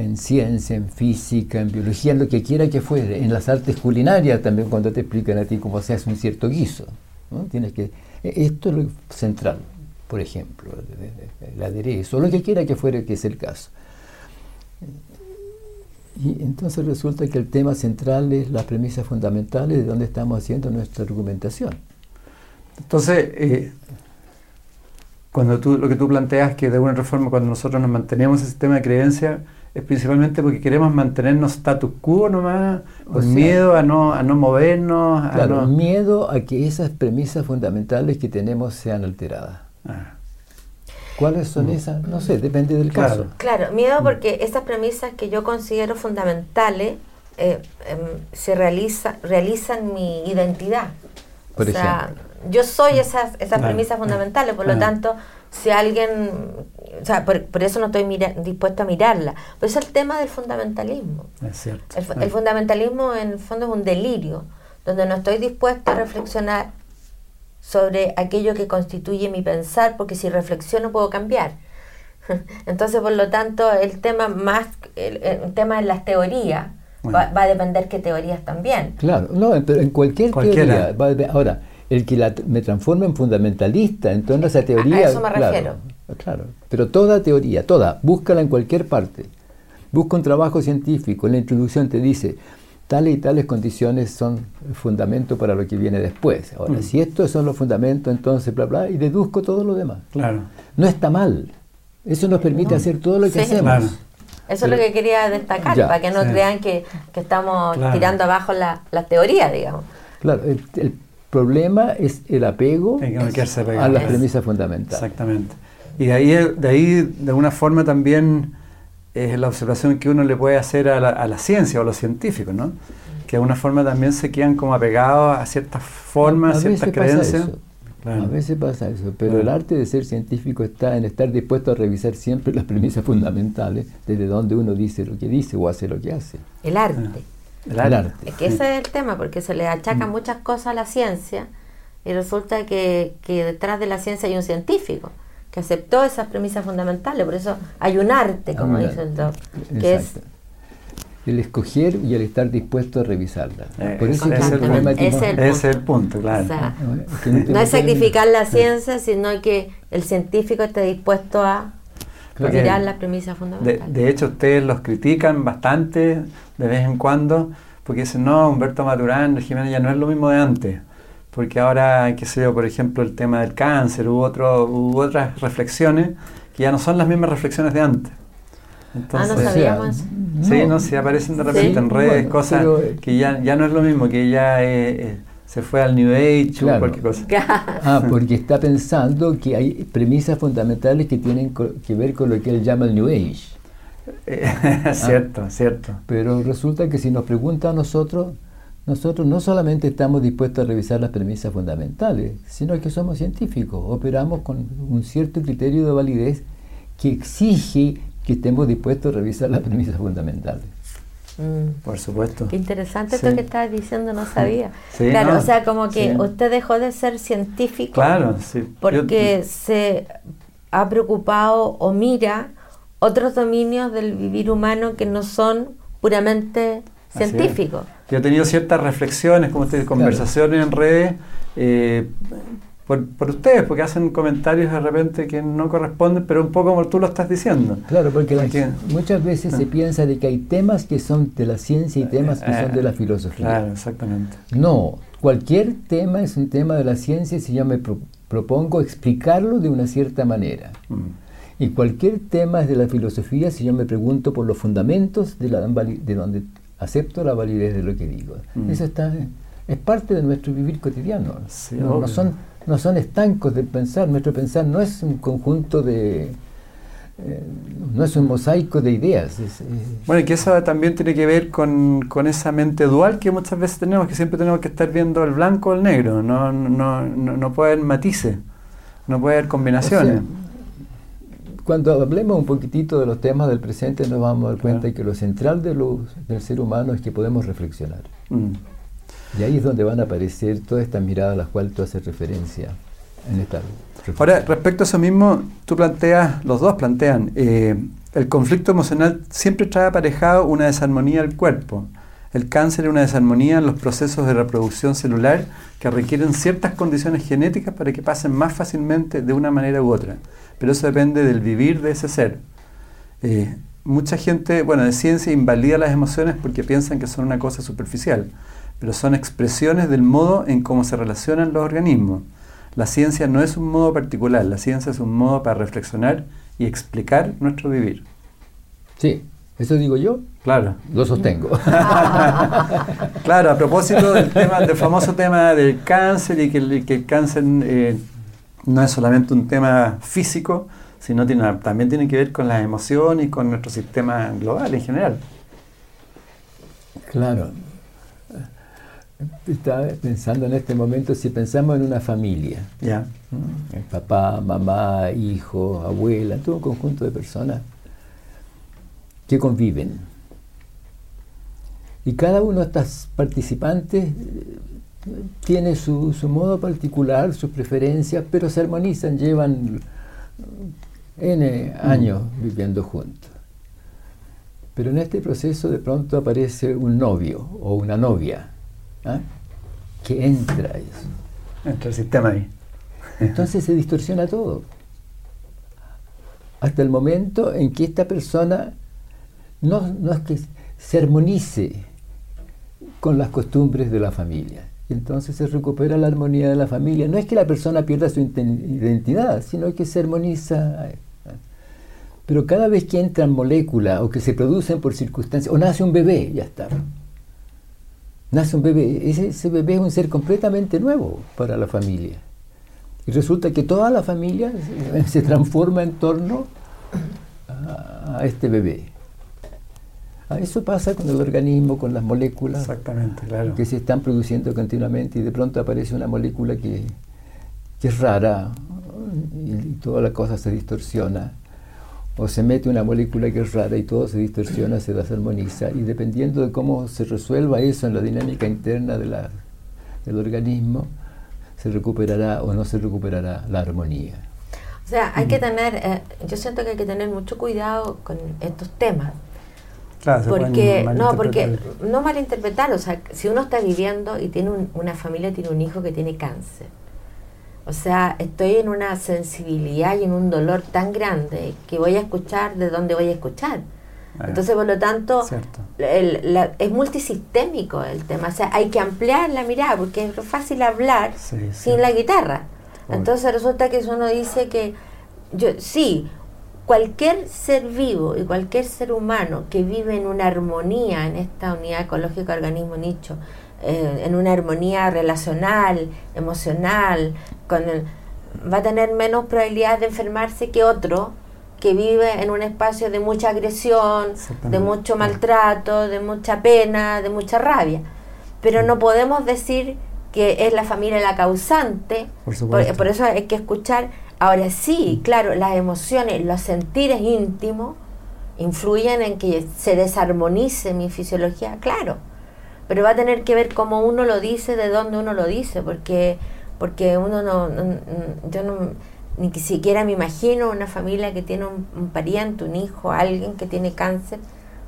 en ciencia, en física, en biología, en lo que quiera que fuere, en las artes culinarias también cuando te explican a ti cómo se hace un cierto guiso. Tienes que, e, esto es lo central, por ejemplo, el aderezo, lo que quiera que fuere que es el caso. Y entonces resulta que el tema central es las premisas fundamentales de donde estamos haciendo nuestra argumentación. Entonces, eh, cuando tú, lo que tú planteas que de alguna reforma cuando nosotros nos mantenemos el sistema de creencia, es principalmente porque queremos mantenernos status quo nomás, por miedo a no, a no movernos. A claro, miedo a que esas premisas fundamentales que tenemos sean alteradas. Ah. ¿Cuáles son mm. esas? No sé, depende del caso. Claro, miedo mm. porque esas premisas que yo considero fundamentales eh, em, se realiza, realizan mi identidad. Por o sea, yo soy esas, esas premisas fundamentales, por lo tanto, si alguien, o sea, por, eso no estoy dispuesto a mirarla. Por eso el tema del fundamentalismo. Es cierto. El, fundamentalismo en el fondo es un delirio, donde no estoy dispuesto a reflexionar sobre aquello que constituye mi pensar, porque si reflexiono puedo cambiar. Entonces, por lo tanto, el tema más, el, tema de las teorías va, a depender qué teorías también. Claro, no, pero en cualquier teoría. ahora, el que me transforma en fundamentalista en torno a esa teoría. A eso me refiero. Claro, pero toda teoría, toda, búscala en cualquier parte. Busca un trabajo científico, en la introducción te dice, tales y tales condiciones son el fundamento para lo que viene después. Ahora, mm. si estos son los fundamentos, entonces bla, bla, y deduzco todo lo demás. Claro. No está mal. Eso nos permite hacer todo lo que hacemos. Eso es lo que quería destacar, para que no crean que, estamos tirando abajo la, teoría, digamos. Claro, el problema es el apego a las premisas fundamentales. Exactamente. Y de ahí, de ahí, de alguna forma, también es la observación que uno le puede hacer a la, ciencia o a los científicos, ¿no? Que de alguna forma también se quedan como apegados a ciertas formas, a, ciertas creencias. A veces pasa eso, pero el arte de ser científico está en estar dispuesto a revisar siempre las premisas fundamentales desde donde uno dice lo que dice o hace lo que hace. El arte. El arte. Es que ese es el tema, porque se le achacan mm. muchas cosas a la ciencia y resulta que, detrás de la ciencia hay un científico que aceptó esas premisas fundamentales. Por eso hay un arte, como dice el doc, que es el escoger y el estar dispuesto a revisarla. Eh, Por eso es, el, ese es el punto, claro. no es sacrificar la ciencia, sino que el científico esté dispuesto a De, hecho, ustedes los critican bastante de vez en cuando, porque dicen, no, Humberto Maturán, Jiménez ya no es lo mismo de antes. Porque ahora, qué sé yo, por ejemplo, el tema del cáncer, hubo, otro, hubo otras reflexiones que ya no son las mismas reflexiones de antes. Entonces, ah, no sabíamos. Sí, no, sí aparecen de repente en redes cosas que ya, ya no es lo mismo, que ya eh, se fue al New Age o cualquier cosa. ah, porque está pensando que hay premisas fundamentales que tienen que ver con lo que él llama el New Age. cierto, ah, cierto. Pero resulta que si nos pregunta a nosotros, nosotros no solamente estamos dispuestos a revisar las premisas fundamentales, sino que somos científicos, operamos con un cierto criterio de validez que exige que estemos dispuestos a revisar las premisas fundamentales. Mm. Por supuesto. Qué interesante esto que estabas diciendo, no sabía. claro, o sea, como que usted dejó de ser científico claro, porque se ha preocupado o mira otros dominios del vivir humano que no son puramente científicos. Yo he tenido ciertas reflexiones, como ustedes, conversaciones en redes, eh, por, ustedes, porque hacen comentarios de repente que no corresponden, pero un poco como tú lo estás diciendo. Claro, porque, muchas veces se ah. piensa de que hay temas que son de la ciencia y temas que son de la filosofía. Claro, exactamente. No, cualquier tema es un tema de la ciencia si yo me propongo explicarlo de una cierta manera. Mm. Y cualquier tema es de la filosofía si yo me pregunto por los fundamentos de, la, de donde acepto la validez de lo que digo. Mm. Eso está, es parte de nuestro vivir cotidiano. no, son, no son estancos de pensar, nuestro pensar no es un conjunto de, eh, no es un mosaico de ideas. bueno, y que eso también tiene que ver con, esa mente dual que muchas veces tenemos, que siempre tenemos que estar viendo el blanco o el negro, no, no, no, no puede haber matices, no puede haber combinaciones. cuando hablemos un poquitito de los temas del presente nos vamos a dar cuenta que lo central de del ser humano es que podemos reflexionar. Mm. Y ahí es donde van a aparecer todas estas miradas a las cuales tú haces referencia en esta Ahora, respecto a eso mismo, tú planteas, los dos plantean, eh, el conflicto emocional siempre trae aparejado una desarmonía del cuerpo. El cáncer es una desarmonía en los procesos de reproducción celular que requieren ciertas condiciones genéticas para que pasen más fácilmente de una manera u otra. Pero eso depende del vivir de ese ser. Eh, mucha gente, bueno, de ciencia invalida las emociones porque piensan que son una cosa superficial, pero son expresiones del modo en cómo se relacionan los organismos. La ciencia no es un modo particular, la ciencia es un modo para reflexionar y explicar nuestro vivir. Sí, eso digo yo. Claro. Lo sostengo. claro, a propósito del, tema, del famoso tema del cáncer y que el, cáncer eh, no es solamente un tema físico, sino tiene, también tiene que ver con las emociones y con nuestro sistema global en general. Claro, estaba pensando en este momento, si pensamos en una familia, ya papá, mamá, hijo, abuela, todo un conjunto de personas que conviven. Y cada uno de estos participantes eh, tiene su, modo particular, sus preferencias, pero se armonizan, llevan N años viviendo juntos. Pero en este proceso de pronto aparece un novio o una novia ¿Ah? que entra eso. Entra el sistema ahí. Entonces se distorsiona todo. Hasta el momento en que esta persona no, no es que se armonice con las costumbres de la familia. Entonces se recupera la armonía de la familia. No es que la persona pierda su identidad, sino que se armoniza. Pero cada vez que entran moléculas o que se producen por circunstancias, o nace un bebé, ya está nace un bebé, ese, bebé es un ser completamente nuevo para la familia. Y resulta que toda la familia se, transforma en torno a, este bebé. Ah, eso pasa con el organismo, con las moléculas Exactamente, claro. que se están produciendo continuamente y de pronto aparece una molécula que, es rara y, y toda la cosa se distorsiona o se mete una molécula que es rara y todo se distorsiona, se desarmoniza, y dependiendo de cómo se resuelva eso en la dinámica interna de la, del organismo, se recuperará o no se recuperará la armonía. O sea, hay que tener, eh, yo siento que hay que tener mucho cuidado con estos temas. Claro, porque no, porque no malinterpretar, o sea, si uno está viviendo y tiene una familia, tiene un hijo que tiene cáncer, o sea, estoy en una sensibilidad y en un dolor tan grande que voy a escuchar de dónde voy a escuchar. Ah, Entonces, por lo tanto, es multisistémico el tema. O sea, hay que ampliar la mirada porque es fácil hablar sin la guitarra. Entonces, resulta que uno dice que, yo sí, cualquier ser vivo y cualquier ser humano que vive en una armonía en esta unidad ecológica organismo nicho, eh, en una armonía relacional, emocional, con va a tener menos probabilidades de enfermarse que otro que vive en un espacio de mucha agresión, de mucho maltrato, de mucha pena, de mucha rabia. Pero no podemos decir que es la familia la causante, por, por, eso hay que escuchar. Ahora sí, claro, las emociones, los sentires íntimos influyen en que se desarmonice mi fisiología, claro pero va a tener que ver cómo uno lo dice, de dónde uno lo dice, porque, porque uno no, yo no, ni siquiera me imagino una familia que tiene un, pariente, un hijo, alguien que tiene cáncer,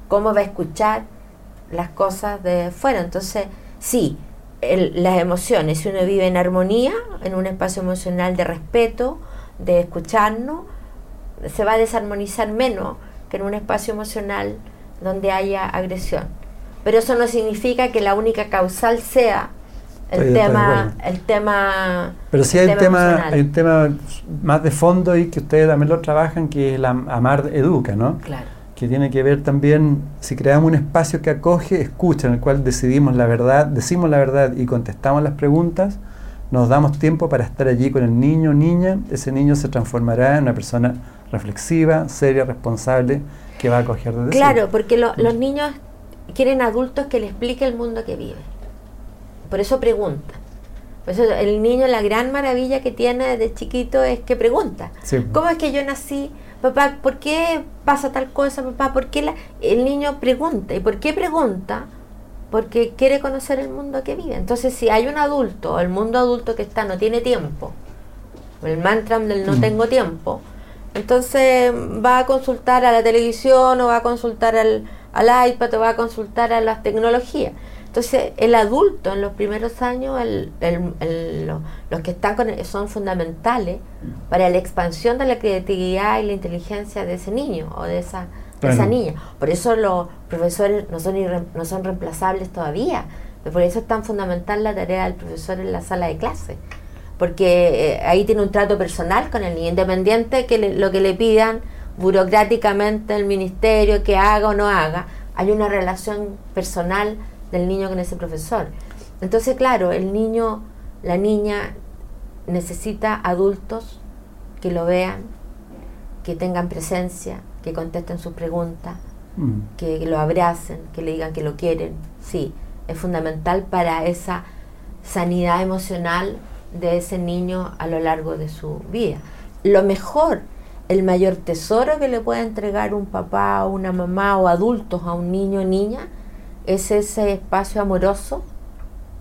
cómo va a escuchar las cosas de fuera. Entonces, sí, las emociones, si uno vive en armonía, en un espacio emocional de respeto, de escucharnos, se va a desarmonizar menos que en un espacio emocional donde haya agresión. Pero eso no significa que la única causal sea el tema, el tema. Pero sí hay, un tema, hay un tema más de fondo y que ustedes también lo trabajan, que es la Amar Educa, ¿no? Claro. Que tiene que ver también, si creamos un espacio que acoge, escucha, en el cual decidimos la verdad, decimos la verdad y contestamos las preguntas, nos damos tiempo para estar allí con el niño o niña, ese niño se transformará en una persona reflexiva, seria, responsable, que va a acoger desde Claro, porque los niños quieren adultos que les expliquen el mundo que viven. Por eso preguntan. Por eso el niño, la gran maravilla que tiene desde chiquito es que pregunta. ¿Cómo es que yo nací? Papá, ¿por qué pasa tal cosa? Papá, ¿por qué el niño pregunta? ¿Y por qué pregunta? Porque quiere conocer el mundo que vive. Entonces, si hay un adulto, el mundo adulto que está, no tiene tiempo, el mantra del no mm. tengo tiempo, entonces va a consultar a la televisión o va a consultar al, al iPad o va a consultar a las tecnologías. Entonces, el adulto en los primeros años, el, los que están con son fundamentales para la expansión de la creatividad y la inteligencia de ese niño o de esa, esa niña. Por eso los profesores no son, no son reemplazables todavía. Por eso es tan fundamental la tarea del profesor en la sala de clase. Porque eh, ahí tiene un trato personal con el niño, independiente que lo que le pidan burocráticamente el ministerio, que haga o no haga, hay una relación personal del niño con ese profesor. Entonces, claro, el niño, la niña necesita adultos que lo vean, que tengan presencia, que contesten sus preguntas, mm. que lo abracen, que le digan que lo quieren. Sí, es fundamental para esa sanidad emocional de ese niño a lo largo de su vida. Lo mejor, el mayor tesoro que le puede entregar un papá o una mamá o adultos a un niño o niña es ese espacio amoroso,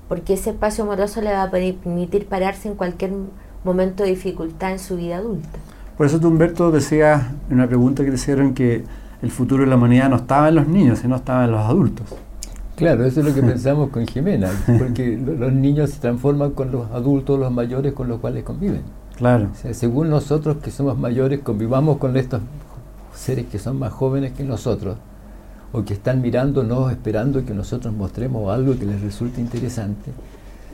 porque ese espacio amoroso le va a permitir pararse en cualquier momento de dificultad en su vida adulta. Por eso tú, Humberto, decías en una pregunta que te hicieron que el futuro de la humanidad no estaba en los niños, sino estaba en los adultos. Claro, eso es lo que pensamos con Jimena, porque los niños se transforman con los adultos, los mayores con los cuales conviven. Claro. según nosotros que somos mayores, convivamos con estos seres que son más jóvenes que nosotros, o que están mirándonos, esperando que nosotros mostremos algo que les resulte interesante,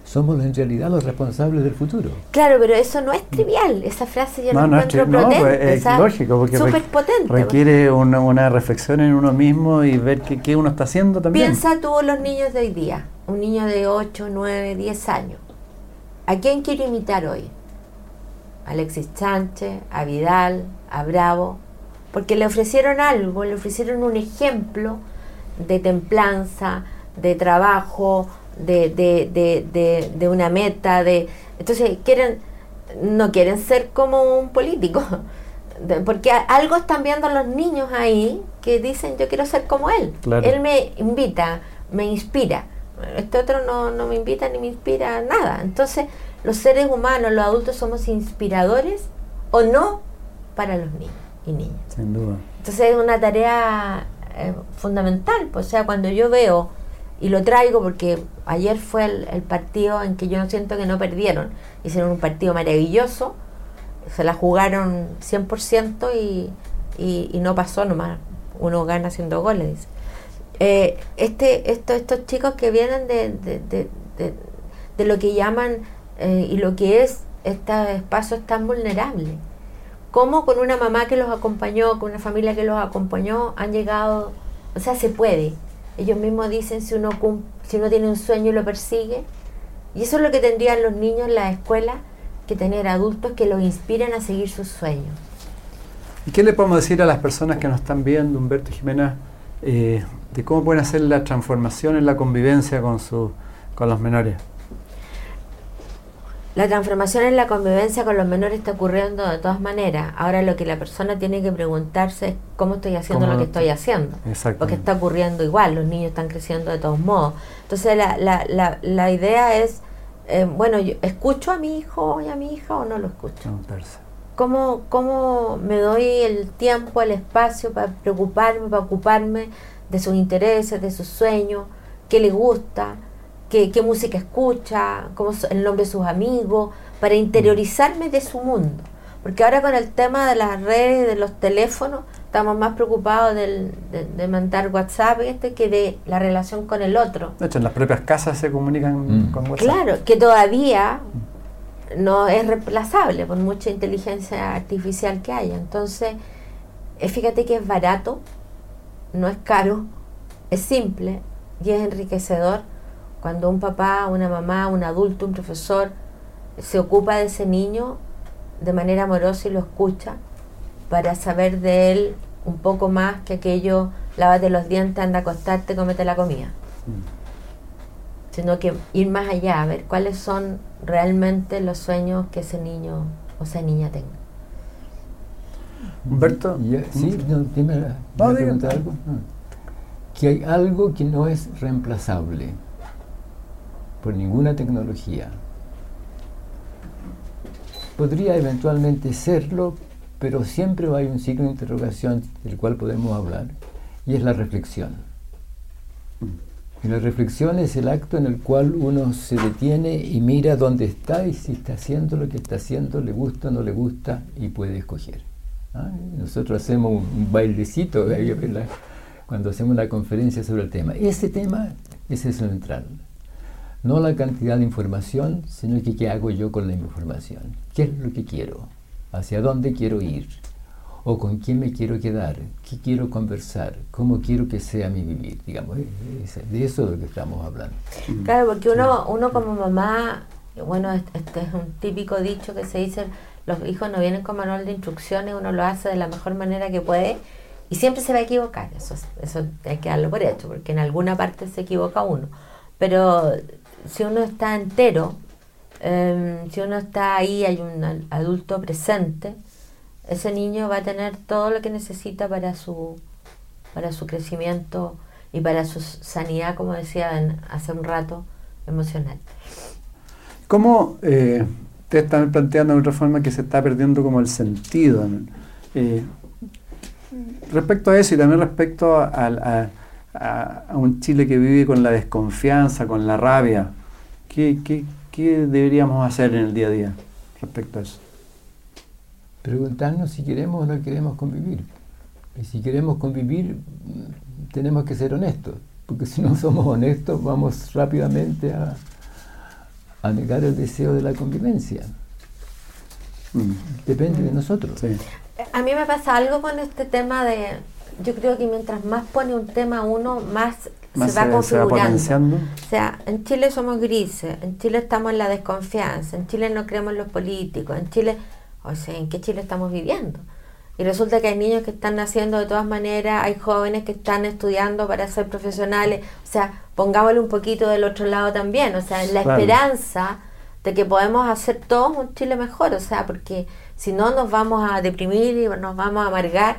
somos en realidad los responsables del futuro. Claro, pero eso no es trivial. Esa frase yo no, no encuentro es, potente. Pues, es lógico, porque potente, requiere una, una, reflexión en uno mismo y ver qué, qué, uno está haciendo también. Piensa tú los niños de hoy día, un niño de 8, 9, 10 años. ¿A quién quiero imitar hoy? Alexis Sánchez, a Vidal, a Bravo, porque le ofrecieron algo, le ofrecieron un ejemplo de templanza, de trabajo, de, de, de, una meta, de entonces quieren, no quieren ser como un político, porque algo están viendo los niños ahí que dicen yo quiero ser como él. Él me invita, me inspira. Este otro no, no me invita ni me inspira nada. Entonces, los seres humanos, los adultos somos inspiradores o no para los niños y niñas. Sin duda. Entonces es una tarea eh, fundamental, pues, o sea, cuando yo veo, y lo traigo porque ayer fue el, partido en que yo siento que no perdieron, hicieron un partido maravilloso, se la jugaron 100% y, y, no pasó nomás, uno gana haciendo goles. Eh, este, esto, estos chicos que vienen de, de, de, de lo que llaman eh, y lo que es este espacio tan vulnerable cómo con una mamá que los acompañó, con una familia que los acompañó, han llegado, o sea, se puede. Ellos mismos dicen si uno, si uno tiene un sueño y lo persigue. Y eso es lo que tendrían los niños en la escuela, que tener adultos que los inspiren a seguir sus sueños. ¿Y qué le podemos decir a las personas que nos están viendo, Humberto y Jimena, eh, de cómo pueden hacer la transformación en la convivencia con, su, con los menores? La transformación en la convivencia con los menores está ocurriendo de todas maneras. Ahora lo que la persona tiene que preguntarse es cómo estoy haciendo lo que estoy haciendo. Porque está ocurriendo igual, los niños están creciendo de todos modos. Entonces la, la, la, la idea es, eh, bueno, yo ¿escucho a mi hijo y a mi hija o no lo escucho? ¿Cómo, ¿Cómo me doy el tiempo, el espacio para preocuparme, para ocuparme de sus intereses, de sus sueños, qué le gusta? Qué, música escucha, cómo el nombre de sus amigos, para interiorizarme de su mundo. Porque ahora con el tema de las redes, de los teléfonos, estamos más preocupados de, mandar WhatsApp este que de la relación con el otro. De hecho, en las propias casas se comunican mm. con WhatsApp. Claro, que todavía no es reemplazable por mucha inteligencia artificial que haya. Entonces, eh, fíjate que es barato, no es caro, es simple y es enriquecedor cuando un papá, una mamá, un adulto, un profesor se ocupa de ese niño de manera amorosa y lo escucha, para saber de él un poco más que aquello, lávate los dientes, anda a acostarte, comete la comida. Sino que ir más allá, a ver cuáles son realmente los sueños que ese niño o esa niña tenga. Humberto. sí, no, dime, no, preguntar algo? Que hay algo que no es reemplazable por ninguna tecnología. Podría eventualmente serlo, pero siempre hay un signo de interrogación del cual podemos hablar, y es la reflexión. Y la reflexión es el acto en el cual uno se detiene y mira dónde está y si está haciendo lo que está haciendo, le gusta o no le gusta, y puede escoger. ¿Ah? Nosotros hacemos un, bailecito cuando hacemos una conferencia sobre el tema. Ese tema es el central. No la cantidad de información, sino que qué hago yo con la información. ¿Qué es lo que quiero? ¿Hacia dónde quiero ir? ¿O con quién me quiero quedar? ¿Qué quiero conversar? ¿Cómo quiero que sea mi vivir? Digamos, de eso es lo que estamos hablando. Claro, porque uno, uno como mamá, bueno, este es un típico dicho que se dice, los hijos no vienen con manual de instrucciones, uno lo hace de la mejor manera que puede y siempre se va a equivocar, eso, eso hay que darlo por hecho, porque en alguna parte se equivoca uno. Pero si uno está entero, em, si uno está ahí, hay un adulto presente, ese niño va a tener todo lo que necesita para su, para su crecimiento y para su sanidad, como decía hace un rato, emocional. ¿Cómo eh, te están planteando de otra forma que se está perdiendo como el sentido? Eh, respecto a eso y también respecto a, un Chile que vive con la desconfianza, con la rabia, ¿qué, qué deberíamos hacer en el día a día respecto a eso? preguntarnos si queremos o no queremos convivir. Y si queremos convivir, tenemos que ser honestos, porque si no somos honestos vamos rápidamente a, a negar el deseo de la convivencia. Mm. Depende de nosotros. A mí me pasa algo con este tema de, yo creo que mientras más pone un tema uno, más, se va configurando. o sea, en Chile somos grises, en Chile estamos en la desconfianza, en Chile no creemos en los políticos, en Chile o sea, ¿en qué Chile estamos viviendo? Y resulta que hay niños que están naciendo de todas maneras, hay jóvenes que están estudiando para ser profesionales, o sea, pongámosle un poquito del otro lado también, o sea, en la esperanza de que podemos hacer todos un Chile mejor, o sea, porque si no nos vamos a deprimir y nos vamos a amargar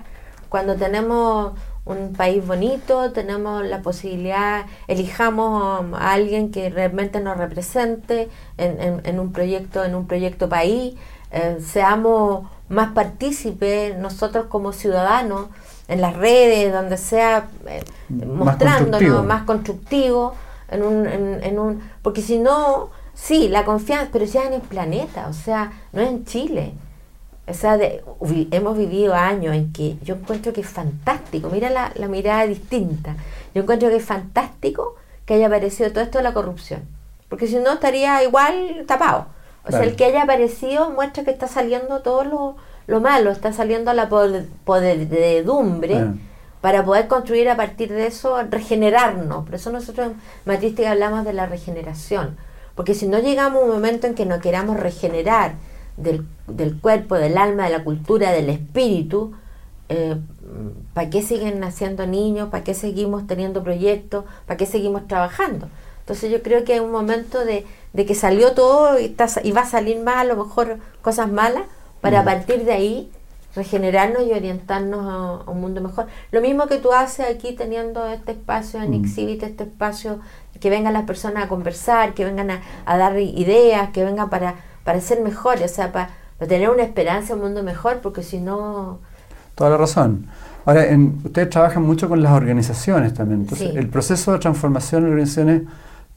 cuando tenemos un país bonito, tenemos la posibilidad, elijamos a alguien que realmente nos represente en, en un proyecto, en un proyecto país, eh, seamos más partícipes nosotros como ciudadanos en las redes, donde sea, eh, mostrándonos más constructivo, en un, en, un, porque si no, sí, la confianza, pero ya en el planeta, o sea, no en Chile. O sea, hemos vivido años en que yo encuentro que es fantástico, mira la, la mirada distinta, yo encuentro que es fantástico que haya aparecido todo esto de la corrupción, porque si no estaría igual tapado. O sea, el que haya aparecido muestra que está saliendo todo lo, lo malo, está saliendo la podredumbre para poder construir a partir de eso, regenerarnos. Por eso nosotros en Matrística hablamos de la regeneración. Porque si no llegamos a un momento en que nos queramos regenerar del, del cuerpo, del alma, de la cultura, del espíritu, eh, ¿para qué siguen naciendo niños? ¿Para qué seguimos teniendo proyectos? ¿Para qué seguimos trabajando? Entonces yo creo que hay un momento de, de que salió todo y, está, y va a salir más, a lo mejor cosas malas, para a partir de ahí regenerarnos y orientarnos a, un mundo mejor. Lo mismo que tú haces aquí teniendo este espacio en Exhibit, este espacio que vengan las personas a conversar, que vengan a, dar ideas, que vengan para, para ser mejores, o sea, para, tener una esperanza, un mundo mejor, porque si no... Toda la razón. Ahora, en, ustedes trabajan mucho con las organizaciones también. Entonces, el proceso de transformación en organizaciones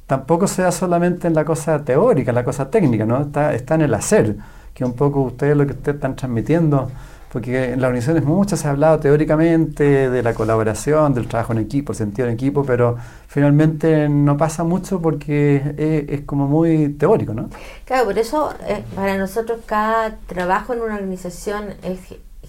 tampoco sea solamente en la cosa teórica, la cosa técnica, ¿no? Está, está en el hacer, que un poco ustedes lo que ustedes están transmitiendo, porque en las organizaciones muchas se ha hablado teóricamente de la colaboración, del trabajo en equipo, el sentido en equipo, pero finalmente no pasa mucho porque es, como muy teórico, ¿no? Claro, por eso eh, para nosotros cada trabajo en una organización es,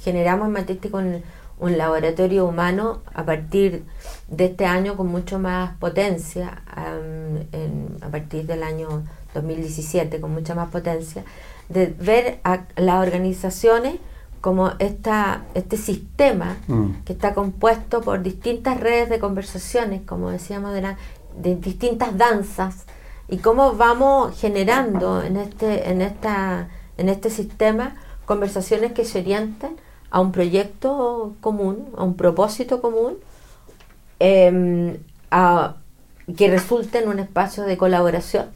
generamos en con un laboratorio humano a partir de este año con mucho más potencia, a partir del año 2017 con mucha más potencia, de ver a las organizaciones como esta, este sistema Mm. que está compuesto por distintas redes de conversaciones, como decíamos, de, la- de distintas danzas, y cómo vamos generando en este, en esta, en este sistema conversaciones que se orienten a un proyecto común, a un propósito común, em, a- que resulte en un espacio de colaboración.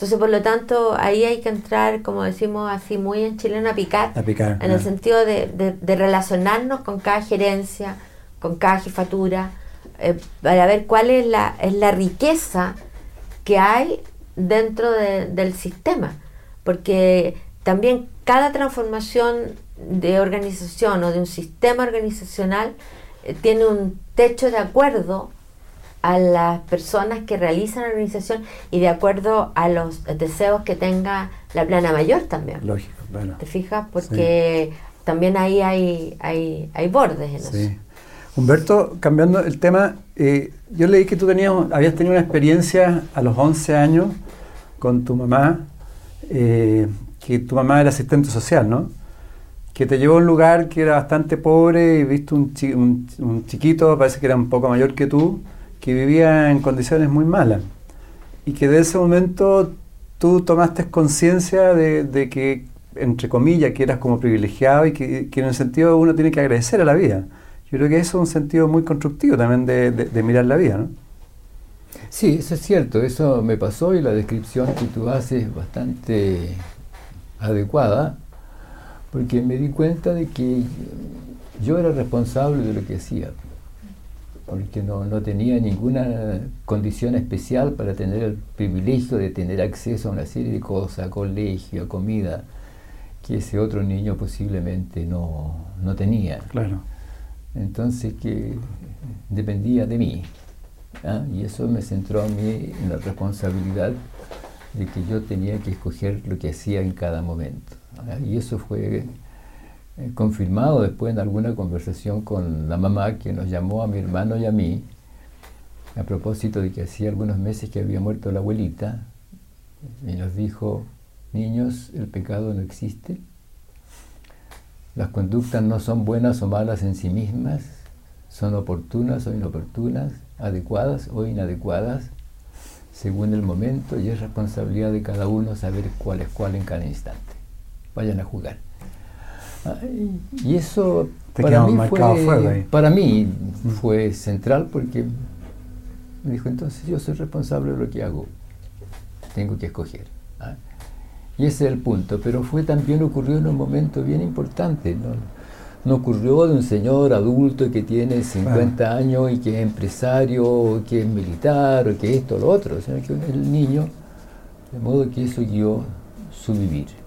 Entonces, por lo tanto, ahí hay que entrar, como decimos así muy en chileno, a picar, A picar, en el sentido de, de- de relacionarnos con cada gerencia, con cada jefatura, eh, para ver cuál es la, es la riqueza que hay dentro de- del sistema. Porque también cada transformación de organización o de un sistema organizacional eh, tiene un techo de acuerdo a las personas que realizan la organización y de acuerdo a los deseos que tenga la plana mayor también. Lógico, bueno. ¿Te fijas? Porque también ahí hay, hay, hay bordes en eso. Sí. Humberto, cambiando el tema, eh, yo leí que tú tenías, habías tenido una experiencia a los 11 años con tu mamá, eh, que tu mamá era asistente social, ¿no? Que te llevó a un lugar que era bastante pobre y viste un, chi- un- un chiquito, parece que era un poco mayor que tú, que vivía en condiciones muy malas. Y que de ese momento tú tomaste conciencia de, que, entre comillas, que eras como privilegiado y que, en el sentido uno tiene que agradecer a la vida. Yo creo que eso es un sentido muy constructivo también de mirar la vida, ¿no? Sí, eso es cierto, eso me pasó y la descripción que tú haces es bastante adecuada, porque me di cuenta de que yo era responsable de lo que hacía, porque no, no tenía ninguna condición especial para tener el privilegio de tener acceso a una serie de cosas, colegio, comida, que ese otro niño posiblemente no, no tenía. Claro. Entonces que dependía de mí. ¿ah? Y eso me centró a mí en la responsabilidad de que yo tenía que escoger lo que hacía en cada momento. ¿ah? Y eso fue eh, confirmado después en alguna conversación con la mamá que nos llamó a mi hermano y a mí, a propósito de que hacía algunos meses que había muerto la abuelita, y nos dijo, niños, el pecado no existe, las conductas no son buenas o malas en sí mismas, son oportunas o inoportunas, adecuadas o inadecuadas, según el momento y es responsabilidad de cada uno saber cuál es cuál en cada instante. Vayan a jugar. Ah, y- eso Te para mí, fue, fuego para mí fue central porque me dijo, entonces yo soy responsable de lo que hago, tengo que escoger. ¿ah? Y ese es el punto, pero fue también ocurrió en un momento bien importante. No, no ocurrió de un señor adulto que tiene 50 años y que es empresario, o que es militar, o que esto o lo otro, sino que el niño, de modo que eso guió su vivir.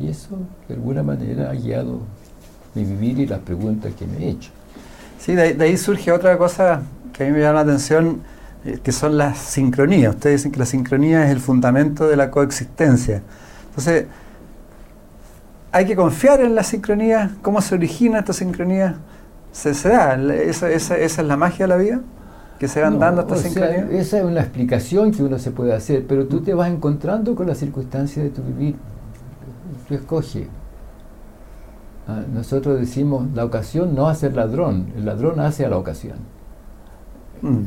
Y eso, de alguna manera, ha guiado mi vivir y las preguntas que me he hecho. Sí, de ahí, de ahí surge otra cosa que a mí me llama la atención, eh, que son las sincronías. Ustedes dicen que la sincronía es el fundamento de la coexistencia. Entonces, hay que confiar en la sincronía. ¿Cómo se origina esta sincronía? ¿Se, se da? ¿Esa, esa- esa es la magia de la vida? ¿Que se van No, dando estas sea, sincronías? esa es una explicación que uno se puede hacer, pero tú te vas encontrando con las circunstancias de tu vivir. Tú escoges. Ah, nosotros decimos, la ocasión no hace el ladrón, el ladrón hace a la ocasión. Mm.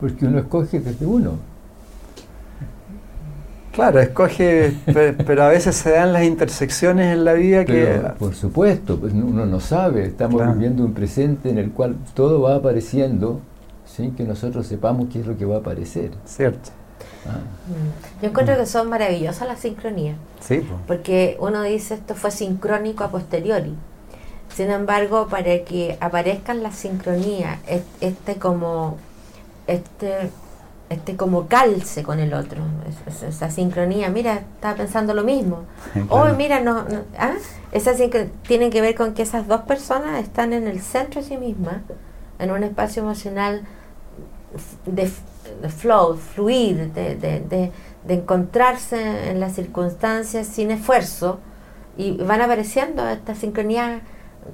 Porque uno escoge desde uno. Claro, escoge, pe- pero a veces se dan las intersecciones en la vida que... Por supuesto, pues uno no sabe, estamos Claro. viviendo un presente en el cual todo va apareciendo sin que nosotros sepamos qué es lo que va a aparecer. Cierto. Ah, Mm. Yo encuentro que son maravillosas las sincronías, Sí, po. porque uno dice esto fue sincrónico a posteriori. Sin embargo, para que aparezcan las sincronías, es- este como este este como calce con el otro, es- es- esa sincronía, mira, estaba pensando lo mismo. Oh, Claro. mira, no, no- ¿ah? esa tiene que ver con que esas dos personas están en el centro de sí mismas, en un espacio emocional de, de flow, fluir, de, de- de- de encontrarse en las circunstancias sin esfuerzo y van apareciendo estas sincronías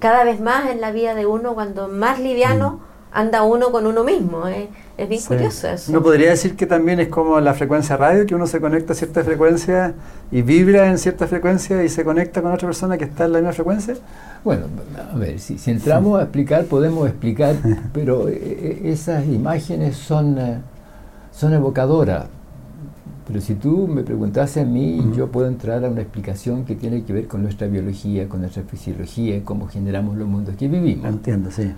cada vez más en la vida de uno cuando más liviano anda uno con uno mismo. ¿eh? Es bien curioso eso. Uno podría decir que también es como la frecuencia radio, que uno se conecta a cierta frecuencia y vibra en cierta frecuencia y se conecta con otra persona que está en la misma frecuencia. Bueno, a ver, si, entramos a explicar, podemos explicar, pero eh, eh, esas imágenes son, eh, son evocadoras. Pero si tú me preguntas a mí, yo puedo entrar a una explicación que tiene que ver con nuestra biología, con nuestra fisiología, cómo generamos los mundos que vivimos. Entiendo, sí.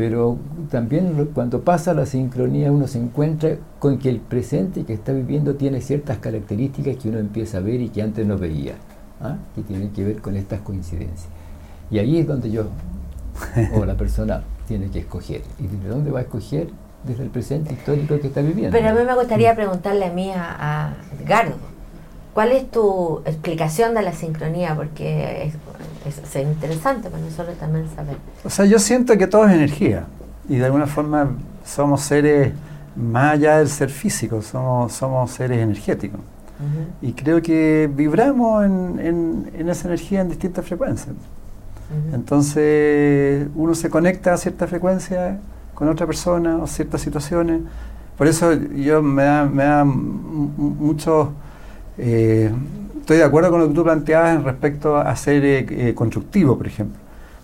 Pero también cuando pasa la sincronía uno se encuentra con que el presente que está viviendo tiene ciertas características que uno empieza a ver y que antes no veía, ¿ah? que tienen que ver con estas coincidencias. Y ahí es donde yo, o la persona, tiene que escoger. ¿Y desde dónde va a escoger? Desde el presente histórico que está viviendo. Pero a mí me gustaría preguntarle a mí, a, a Edgardo, ¿cuál es tu explicación de la sincronía? Porque es, es, interesante para nosotros también saber. O sea, yo siento que todo es energía y de alguna forma somos seres más allá del ser físico, somos, somos seres energéticos. Y creo que vibramos en, en, esa energía en distintas frecuencias. Entonces uno se conecta a cierta frecuencia con otra persona o ciertas situaciones. Por eso yo me da, me da mucho... Eh, estoy de acuerdo con lo que tú planteabas en respecto a ser eh, eh, constructivo, por ejemplo.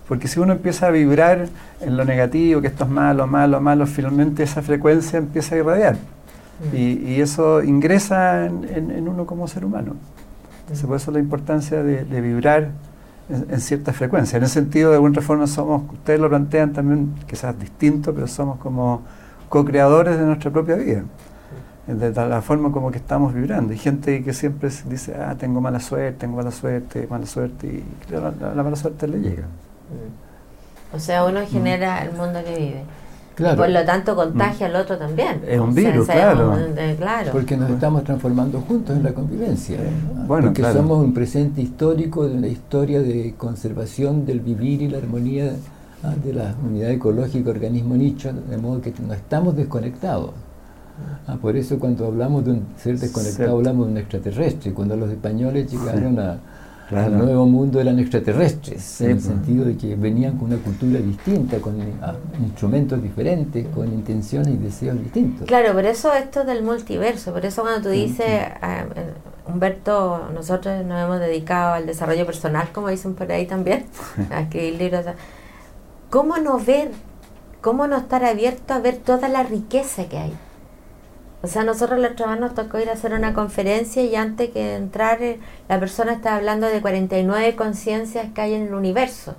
Porque si uno empieza a vibrar en lo negativo, que esto es malo, malo, malo, finalmente esa frecuencia empieza a irradiar. Mm. Y, eso ingresa en, uno como ser humano. Entonces, por eso la importancia de vibrar en, cierta frecuencia. En ese sentido, de alguna forma, somos, ustedes lo plantean también, quizás distinto, pero somos como co-creadores de nuestra propia vida. De la forma como que estamos vibrando. Hay gente que siempre dice, ah, tengo mala suerte, tengo mala suerte, mala suerte, y la, la mala suerte le llega. O sea, uno genera el mundo que vive por lo tanto contagia al otro también. Es un virus, claro. Porque nos estamos transformando juntos en la convivencia. Porque somos un presente histórico de una historia de conservación del vivir y la armonía ah, de la unidad ecológica organismo nicho, de modo que no estamos desconectados. Ah, por eso cuando hablamos de un ser desconectado hablamos de un extraterrestre. Cuando los españoles llegaron a el nuevo mundo eran extraterrestres, en el sentido de que venían con una cultura distinta, con ah, instrumentos diferentes, con intenciones y deseos distintos. Claro, por eso esto del multiverso, por eso cuando tú dices, ah, Humberto, nosotros nos hemos dedicado al desarrollo personal, como dicen por ahí también, a escribir libros. ¿Cómo no ver, cómo no estar abierto a ver toda la riqueza que hay? O sea, nosotros los trabajos nos tocó ir a hacer una conferencia y antes que entrar eh, la persona estaba hablando de 49 conciencias que hay en el universo.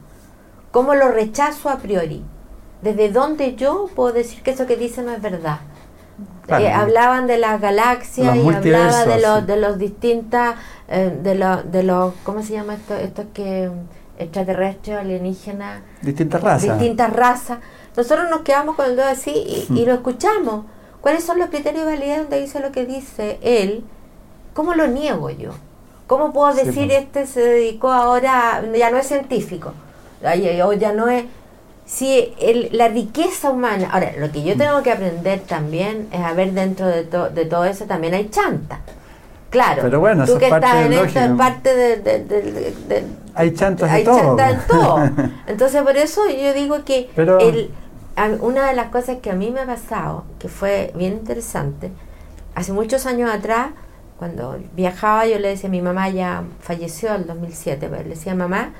¿Cómo lo rechazo a priori? ¿Desde dónde yo puedo decir que eso que dice no es verdad? Eh, hablaban de las galaxias y hablaba de los, de los distintas, eh, de, los, de los, ¿cómo se llama esto? Estos que extraterrestres, alienígenas. Distintas razas. Distintas razas. Nosotros nos quedamos con el dedo así y, y lo escuchamos ¿Cuáles son los criterios de validez donde dice lo que dice él? ¿Cómo lo niego yo? ¿Cómo puedo decir pues. este se dedicó ahora, ya no es científico, o ya no es... Si la riqueza humana, ahora, lo que yo mm. tengo que aprender también es a ver dentro de, de todo eso también hay chanta. Claro, pero bueno, tú que estás en esto es parte de, Hay chantas hay todo. Chanta en todo. Entonces, por eso yo digo que el, una de las cosas que a mí me ha pasado, que fue bien interesante, hace muchos años atrás, cuando viajaba, yo le decía mi mamá, ya falleció en el 2007, pero le decía, mamá,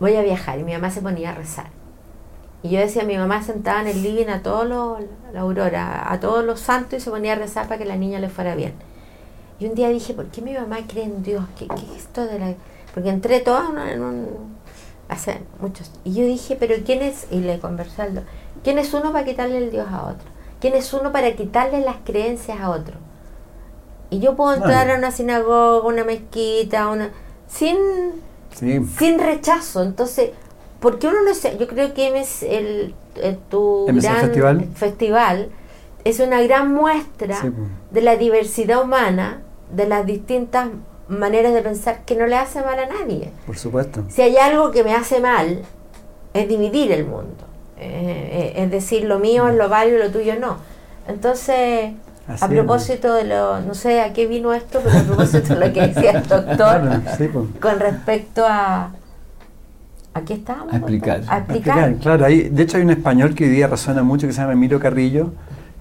voy a viajar. Y mi mamá se ponía a rezar. Y yo decía, mi mamá sentaba en el living a todos los, la aurora, a todos los santos y se ponía a rezar para que la niña le fuera bien. Y un día dije, ¿por qué mi mamá cree en Dios? ¿Qué, qué es esto de la...? Porque entré toda en un... Hace muchos... Y yo dije, ¿pero quién es? Y le conversé al ¿Quién es uno para quitarle el Dios a otro? ¿Quién es uno para quitarle las creencias a otro? Y yo puedo entrar a una sinagoga, una mezquita, una sin, sin rechazo. Entonces, ¿por qué uno no sé? Yo creo que es el, tu gran festival? es una gran muestra de la diversidad humana, de las distintas maneras de pensar que no le hace mal a nadie. Por supuesto. Si hay algo que me hace mal, es dividir el mundo. Eh, eh, es decir, lo mío es lo válido, lo tuyo no. Entonces, a propósito de lo, no sé a qué vino esto, pero a propósito de lo que decía el doctor, con respecto a, Aquí estamos. A explicar. A explicar. Claro, hay, de hecho hay un español que hoy día resuena mucho que se llama Emilio Carrillo,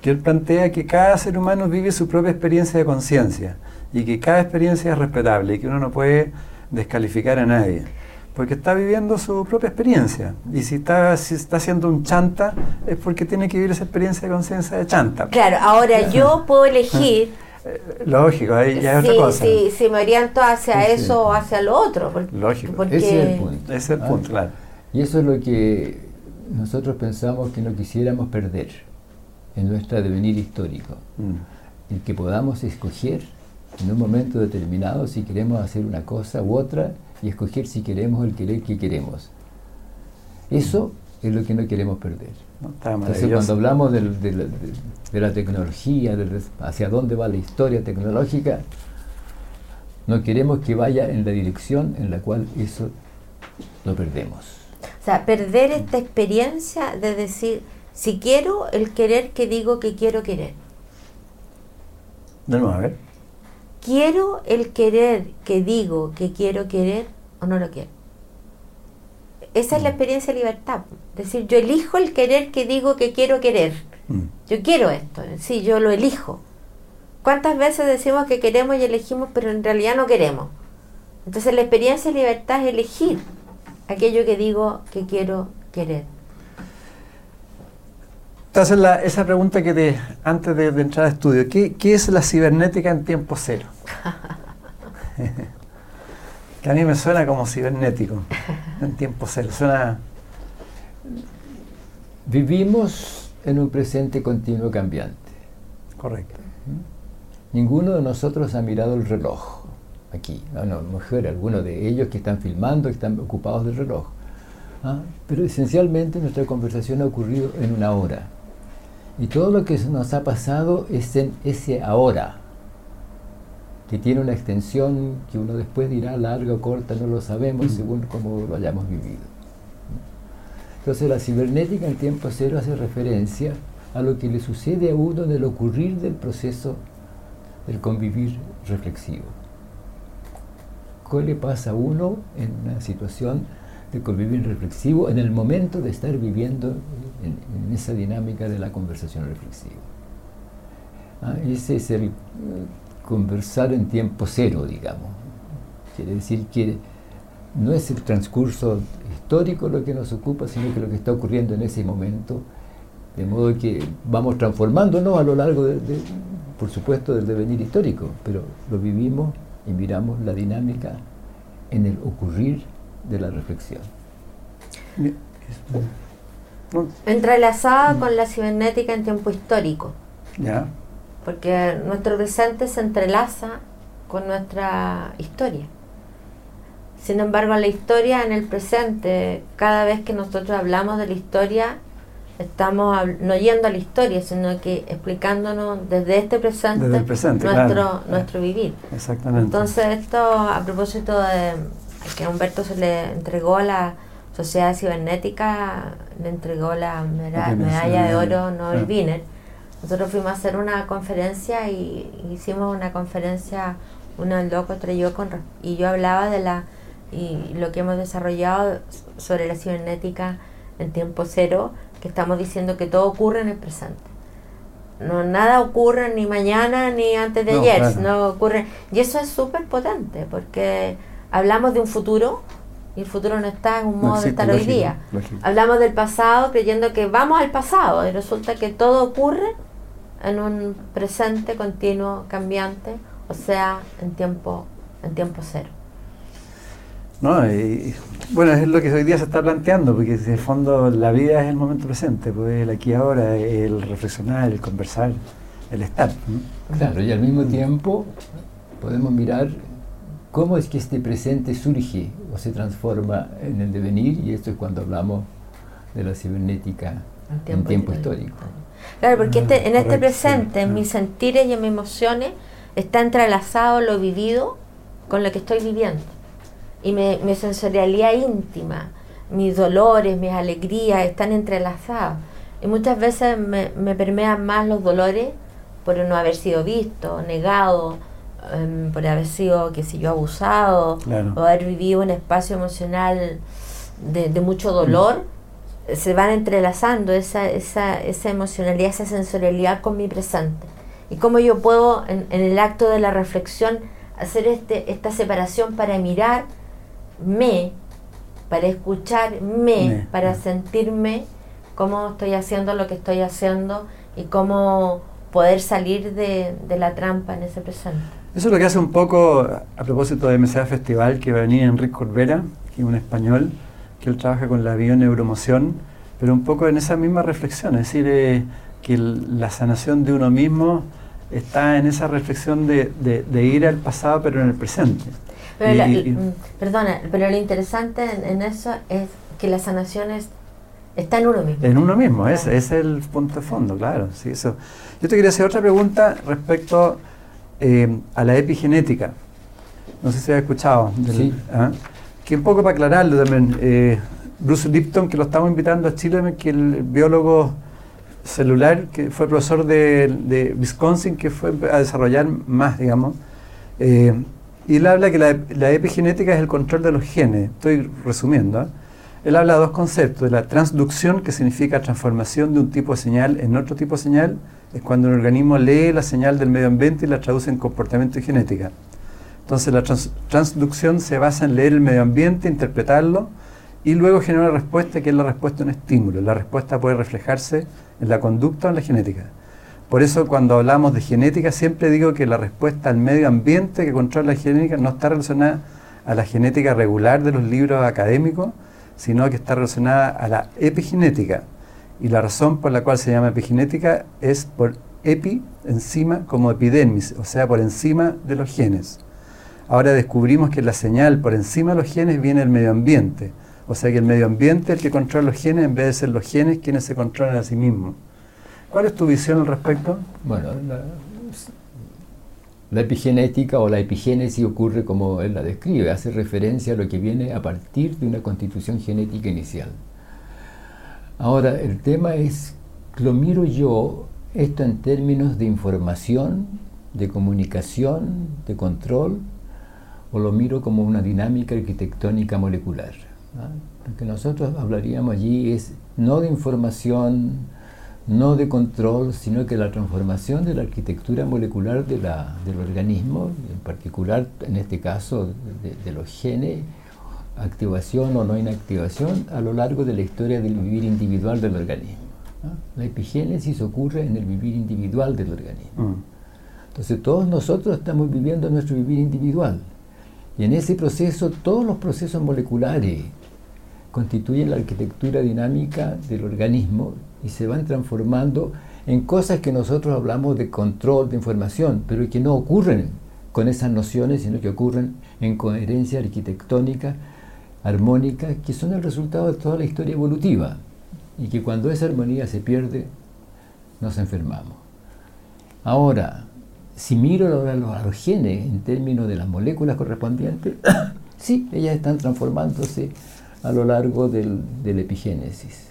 que él plantea que cada ser humano vive su propia experiencia de conciencia y que cada experiencia es respetable y que uno no puede descalificar a nadie porque está viviendo su propia experiencia. Y si está, si está haciendo un chanta, es porque tiene que vivir esa experiencia de conciencia de chanta. Claro, ahora yo puedo elegir. Eh, lógico, ahí ya es otra cosa. Sí, si me oriento hacia eso o hacia lo otro. Lógico. Ese es el punto. Ese es el punto, claro. Y eso es lo que nosotros pensamos que no quisiéramos perder en nuestro devenir histórico. Mm. El que podamos escoger en un momento determinado si queremos hacer una cosa u otra y escoger si queremos el querer que queremos. Eso es lo que no queremos perder. Entonces cuando hablamos de, la tecnología, hacia dónde va la historia tecnológica, no queremos que vaya en la dirección en la cual eso lo perdemos. O sea, perder esta experiencia de decir, si quiero el querer que digo que quiero querer. De nuevo, a ver. ¿Quiero el querer que digo que quiero querer o no lo quiero? Esa es la mm. experiencia de libertad. Es decir, yo elijo el querer que digo que quiero querer. Mm. Yo quiero esto, sí, yo lo elijo. ¿Cuántas veces decimos que queremos y elegimos, pero en realidad no queremos? Entonces la experiencia de libertad es elegir aquello que digo que quiero querer. Entonces, esa pregunta que te, antes de, entrar al estudio, ¿qué, es la cibernética en tiempo cero? que a mí me suena como cibernético, en tiempo cero. Suena... Vivimos en un presente continuo cambiante. Correcto. Ninguno de nosotros ha mirado el reloj aquí. No, no, mejor algunos de ellos que están filmando, que están ocupados del reloj. ¿ah? Pero esencialmente nuestra conversación ha ocurrido en una hora. Y todo lo que nos ha pasado es en ese ahora, que tiene una extensión que uno después dirá larga o corta, no lo sabemos según cómo lo hayamos vivido. Entonces la cibernética en tiempo cero hace referencia a lo que le sucede a uno en el ocurrir del proceso del convivir reflexivo. ¿Qué le pasa a uno en una situación de convivir reflexivo en el momento de estar viviendo en, esa dinámica de la conversación reflexiva. Ah, ese es el eh, conversar en tiempo cero, digamos. Quiere decir que no es el transcurso histórico lo que nos ocupa, sino que lo que está ocurriendo en ese momento, de modo que vamos transformándonos a lo largo, de, por supuesto, del devenir histórico, pero lo vivimos y miramos la dinámica en el ocurrir de la reflexión. Entrelazada con la cibernética en tiempo histórico. Porque nuestro presente se entrelaza con nuestra historia. Sin embargo, la historia en el presente, cada vez que nosotros hablamos de la historia, estamos no yendo a la historia, sino que explicándonos desde este presente, nuestro, nuestro vivir. Exactamente. Entonces, esto a propósito de que a Humberto se le entregó la Sociedad Cibernética, le entregó la medalla, de oro Nobel Wiener. Nosotros fuimos a hacer una conferencia y hicimos una conferencia, uno el loco yo con y yo hablaba de la y lo que hemos desarrollado sobre la cibernética en tiempo cero, que estamos diciendo que todo ocurre en el presente. No, nada ocurre ni mañana ni antes de ayer, no ocurre. Y eso es súper potente, porque hablamos de un futuro y el futuro no está en un modo de estar hoy día. Hablamos del pasado creyendo que vamos al pasado y resulta que todo ocurre en un presente continuo cambiante, o sea, en tiempo, en tiempo cero. No, y, bueno, es lo que hoy día se está planteando, porque en el fondo la vida es el momento presente, pues el aquí ahora, el reflexionar, el conversar, el estar. Claro, y al mismo tiempo podemos mirar cómo es que este presente surge o se transforma en el devenir, y esto es cuando hablamos de la cibernética en tiempo, histórico. Claro, porque este, en este presente, en mis sentires y en mis emociones, está entrelazado lo vivido con lo que estoy viviendo. Y mi, sensorialidad íntima, mis dolores, mis alegrías están entrelazados. Y muchas veces me, me permean más los dolores por no haber sido visto, negado, Em, por haber sido, que si yo, abusado o haber vivido un espacio emocional de, mucho dolor, se van entrelazando esa, esa, esa emocionalidad, esa sensorialidad con mi presente. Y cómo yo puedo, en, el acto de la reflexión, hacer este, esta separación para mirarme, para escucharme, para sentirme cómo estoy haciendo lo que estoy haciendo y cómo poder salir de, la trampa en ese presente. Eso es lo que hace un poco, a propósito de MCA Festival, que va a venir Enrique Corbera, que es un español, que él trabaja con la bioneuromoción, pero un poco en esa misma reflexión, es decir, eh, que la sanación de uno mismo está en esa reflexión de, ir al pasado pero en el presente. Mm, perdona, pero lo interesante en, eso es que la sanación está en uno mismo. En uno mismo, ese, es el punto de fondo, claro. Sí, eso. Yo te quería hacer otra pregunta respecto eh, a la epigenética. No sé si has escuchado. sí. ¿ah? Que un poco para aclararlo también, eh, Bruce Lipton, que lo estamos invitando a Chile, que el biólogo celular, que fue profesor de, Wisconsin, que fue a desarrollar más, digamos. Eh, y él habla que la, epigenética es el control de los genes. Estoy resumiendo. ¿eh? Él habla de dos conceptos. De la transducción, que significa transformación de un tipo de señal en otro tipo de señal. Es cuando un organismo lee la señal del medio ambiente y la traduce en comportamiento y genética. Entonces la transducción se basa en leer el medio ambiente, interpretarlo y luego genera una respuesta que es la respuesta a un estímulo. La respuesta puede reflejarse en la conducta o en la genética. Por eso cuando hablamos de genética siempre digo que la respuesta al medio ambiente que controla la genética no está relacionada a la genética regular de los libros académicos, sino que está relacionada a la epigenética. Y la razón por la cual se llama epigenética es por epi, encima, como epidermis, o sea, por encima de los genes. Ahora descubrimos que la señal por encima de los genes viene del medio ambiente. O sea que el medio ambiente es el que controla los genes en vez de ser los genes quienes se controlan a sí mismos. ¿Cuál es tu visión al respecto? Bueno, la, epigenética o la epigénesis ocurre como él la describe, hace referencia a lo que viene a partir de una constitución genética inicial. Ahora, el tema es, lo miro yo esto en términos de información, de comunicación, de control, o lo miro como una dinámica arquitectónica molecular. Lo que nosotros hablaríamos allí es no de información, no de control, sino que la transformación de la arquitectura molecular de la, del organismo, en particular en este caso de, los genes, activación o no inactivación a lo largo de la historia del vivir individual del organismo. La epigénesis ocurre en el vivir individual del organismo. Mm. Entonces todos nosotros estamos viviendo nuestro vivir individual. Y en ese proceso todos los procesos moleculares, constituyen la arquitectura dinámica del organismo y se van transformando en cosas que nosotros hablamos de control de información, pero que no ocurren con esas nociones, sino que ocurren en coherencia arquitectónica, armónica, que son el resultado de toda la historia evolutiva y que cuando esa armonía se pierde, nos enfermamos. Ahora, si miro a los genes en términos de las moléculas correspondientes, sí, ellas están transformándose a lo largo del, epigénesis.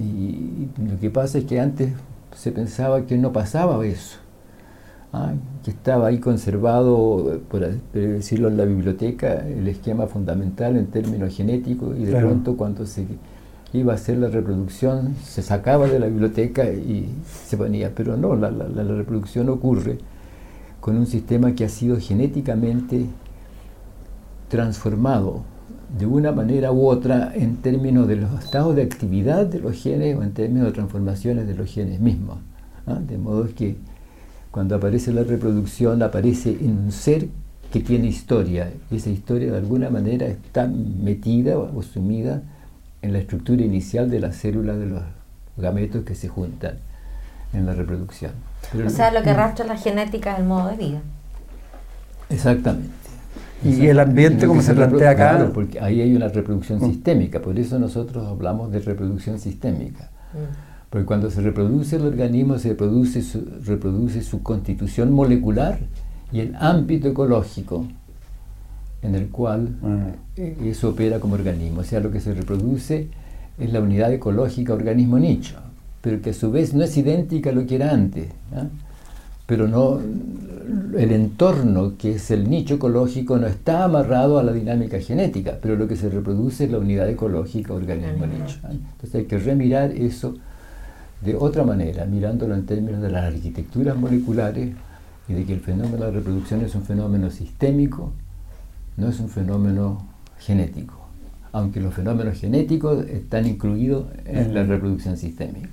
Y, lo que pasa es que antes se pensaba que no pasaba eso, ¿ah? que estaba ahí conservado, por decirlo en la biblioteca, el esquema fundamental en términos genéticos y de pronto cuando se iba a hacer la reproducción se sacaba de la biblioteca y se ponía, pero no, la, la reproducción ocurre con un sistema que ha sido genéticamente transformado de una manera u otra en términos de los estados de actividad de los genes o en términos de transformaciones de los genes mismos. ¿ah? De modo que cuando aparece la reproducción aparece en un ser que tiene historia y esa historia de alguna manera está metida o sumida en la estructura inicial de la célula de los gametos que se juntan en la reproducción. o sea, lo que arrastra la genética del modo de vida. Exactamente. Y el ambiente, como se, plantea acá. Claro, porque ahí hay una reproducción mm. sistémica, por eso nosotros hablamos de reproducción sistémica. Mm. Porque cuando se reproduce el organismo, se reproduce su, reproduce su constitución molecular y el ámbito ecológico en el cual mm. e, eso opera como organismo. O sea, lo que se reproduce es la unidad ecológica organismo nicho, pero que a su vez no es idéntica a lo que era antes. ¿ah? Pero no, el entorno, que es el nicho ecológico, no está amarrado a la dinámica genética, pero lo que se reproduce es la unidad ecológica organismo-nicho. Entonces hay que remirar eso de otra manera, mirándolo en términos de las arquitecturas moleculares y de que el fenómeno de reproducción es un fenómeno sistémico, no es un fenómeno genético, aunque los fenómenos genéticos están incluidos en la reproducción sistémica.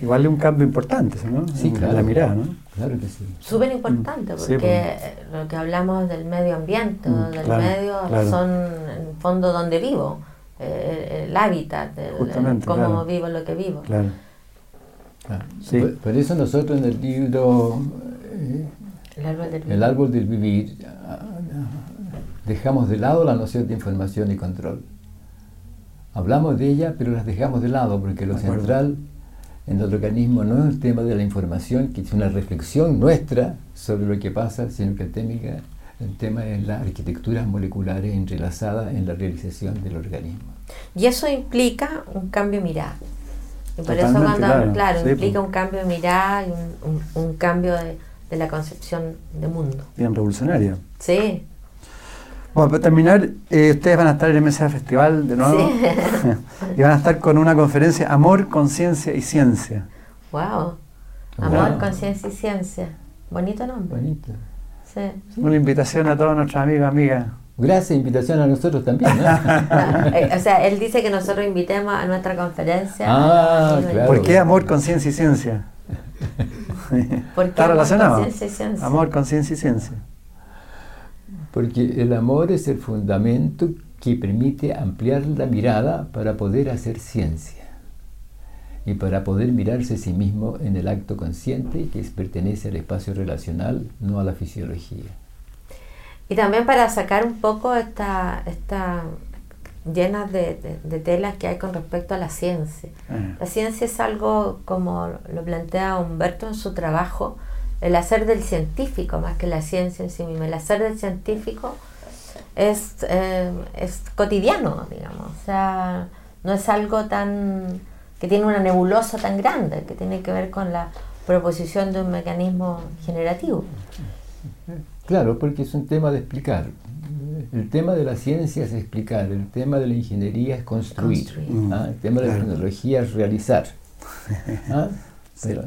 Igual es un cambio importante, ¿no? Sí, claro. La mirada, ¿no? Claro que sí. Súper importante, porque pues. lo que hablamos del medio ambiente, Mm, del claro, medio, claro. son en el fondo donde vivo, eh, el hábitat, el- cómo claro. vivo lo que vivo. Claro. Claro. Sí. Por, por eso nosotros en el libro eh, El árbol del El árbol del vivir ah, dejamos de lado la noción de información y control. Hablamos de ella, pero las dejamos de lado porque lo central en el organismo no es el tema de la información, que es una reflexión nuestra sobre lo que pasa, sino que el tema, el tema es las arquitecturas moleculares entrelazadas en la realización del organismo. Y eso implica un cambio de mirada. Y por eso cuando, claro. Sí, implica pues. un cambio de mirada y un, un- un cambio de, de la concepción de mundo. Bien revolucionaria. Sí, Bueno, para terminar, eh, ustedes van a estar en el MSA Festival de nuevo Sí. y van a estar con una conferencia Amor, Conciencia y Ciencia. wow. Amor, Wow. conciencia y ciencia. Bonito nombre. Bonito. Sí. Una invitación a todos nuestros amigos, amigas. Gracias, invitación a nosotros también. ¿no? Eh, o sea, él dice que nosotros invitemos a nuestra conferencia. Ah, claro. ¿Por qué amor, conciencia y ciencia? ¿Por qué Está amor, relacionado. conciencia y ciencia? Amor, conciencia y ciencia. Porque el amor es el fundamento que permite ampliar la mirada para poder hacer ciencia y para poder mirarse a sí mismo en el acto consciente que pertenece al espacio relacional, no a la fisiología. Y también para sacar un poco esta, esta llenas de, de- de telas que hay con respecto a la ciencia. Eh, La ciencia es algo, como lo plantea Humberto en su trabajo, el hacer del científico más que la ciencia en sí misma. El hacer del científico es, eh, es cotidiano, digamos. O sea, no es algo tan que tiene una nebulosa tan grande, que tiene que ver con la proposición de un mecanismo generativo. Claro, porque es un tema de explicar. El tema de la ciencia es explicar, el tema de la ingeniería es construir, Construir. Mm, ¿ah? el tema de la claro. tecnología es realizar. ¿ah? Pero,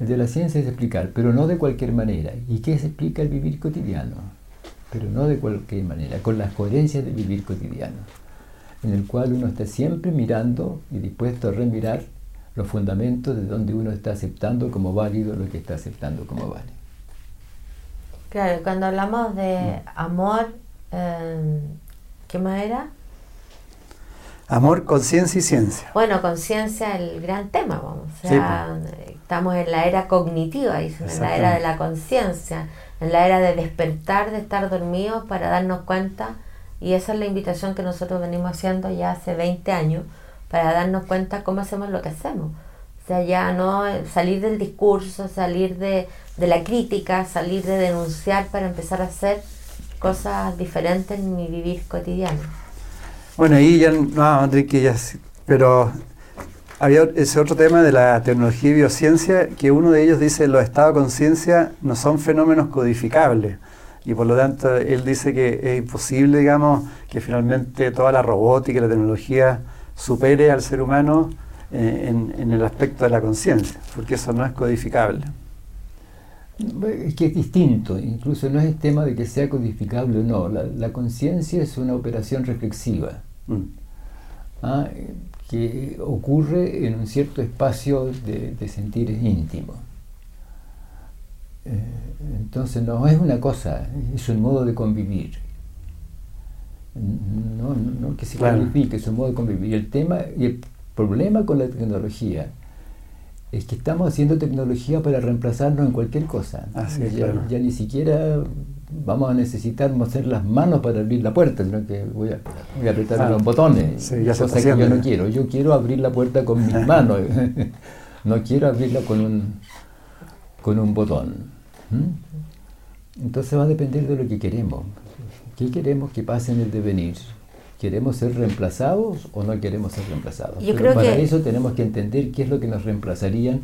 el de la ciencia es explicar, pero no de cualquier manera. ¿Y qué se explica el vivir cotidiano? Pero no de cualquier manera, con las coherencias del vivir cotidiano, en el cual uno está siempre mirando y dispuesto a remirar los fundamentos de donde uno está aceptando como válido lo que está aceptando como válido. Claro, cuando hablamos de amor, eh, ¿qué más era? Amor, conciencia y ciencia. Bueno, conciencia el gran tema, vamos. O sea, estamos en la era cognitiva, dicen, en la era de la conciencia, en la era de despertar, de estar dormidos para darnos cuenta. Y esa es la invitación que nosotros venimos haciendo ya hace 20 años, para darnos cuenta cómo hacemos lo que hacemos. O sea, ya no eh, salir del discurso, salir de, de la crítica, salir de denunciar para empezar a hacer cosas diferentes en mi vivir cotidiano. Bueno, ahí ya, no, Enrique, ya, pero había ese otro tema de la tecnología y biociencia, que uno de ellos dice los estados de conciencia no son fenómenos codificables. Y por lo tanto, él dice que es imposible, digamos, que finalmente toda la robótica y la tecnología supere al ser humano eh, en, en el aspecto de la conciencia, porque eso no es codificable. Es que es distinto, incluso no es el tema de que sea codificable o no. La, la conciencia es una operación reflexiva Mm. ¿ah? que ocurre en un cierto espacio de, de sentir íntimo. Eh, entonces no es una cosa, es un modo de convivir. No, no, no que se Claro. califique, es un modo de convivir. Y el tema y el problema con la tecnología es que estamos haciendo tecnología para reemplazarnos en cualquier cosa. Ya, claro. ya ni siquiera vamos a necesitar mover las manos para abrir la puerta, sino que voy a, voy a apretar Claro. los botones, Sí, ya se cosa que yo no quiero. Yo quiero abrir la puerta con mis manos, no quiero abrirla con un, con un botón. ¿Mm? Entonces va a depender de lo que queremos. ¿Qué queremos que pase en el devenir? ¿Queremos ser reemplazados o no queremos ser reemplazados? Yo Pero creo para que- eso tenemos que entender qué es lo que nos reemplazarían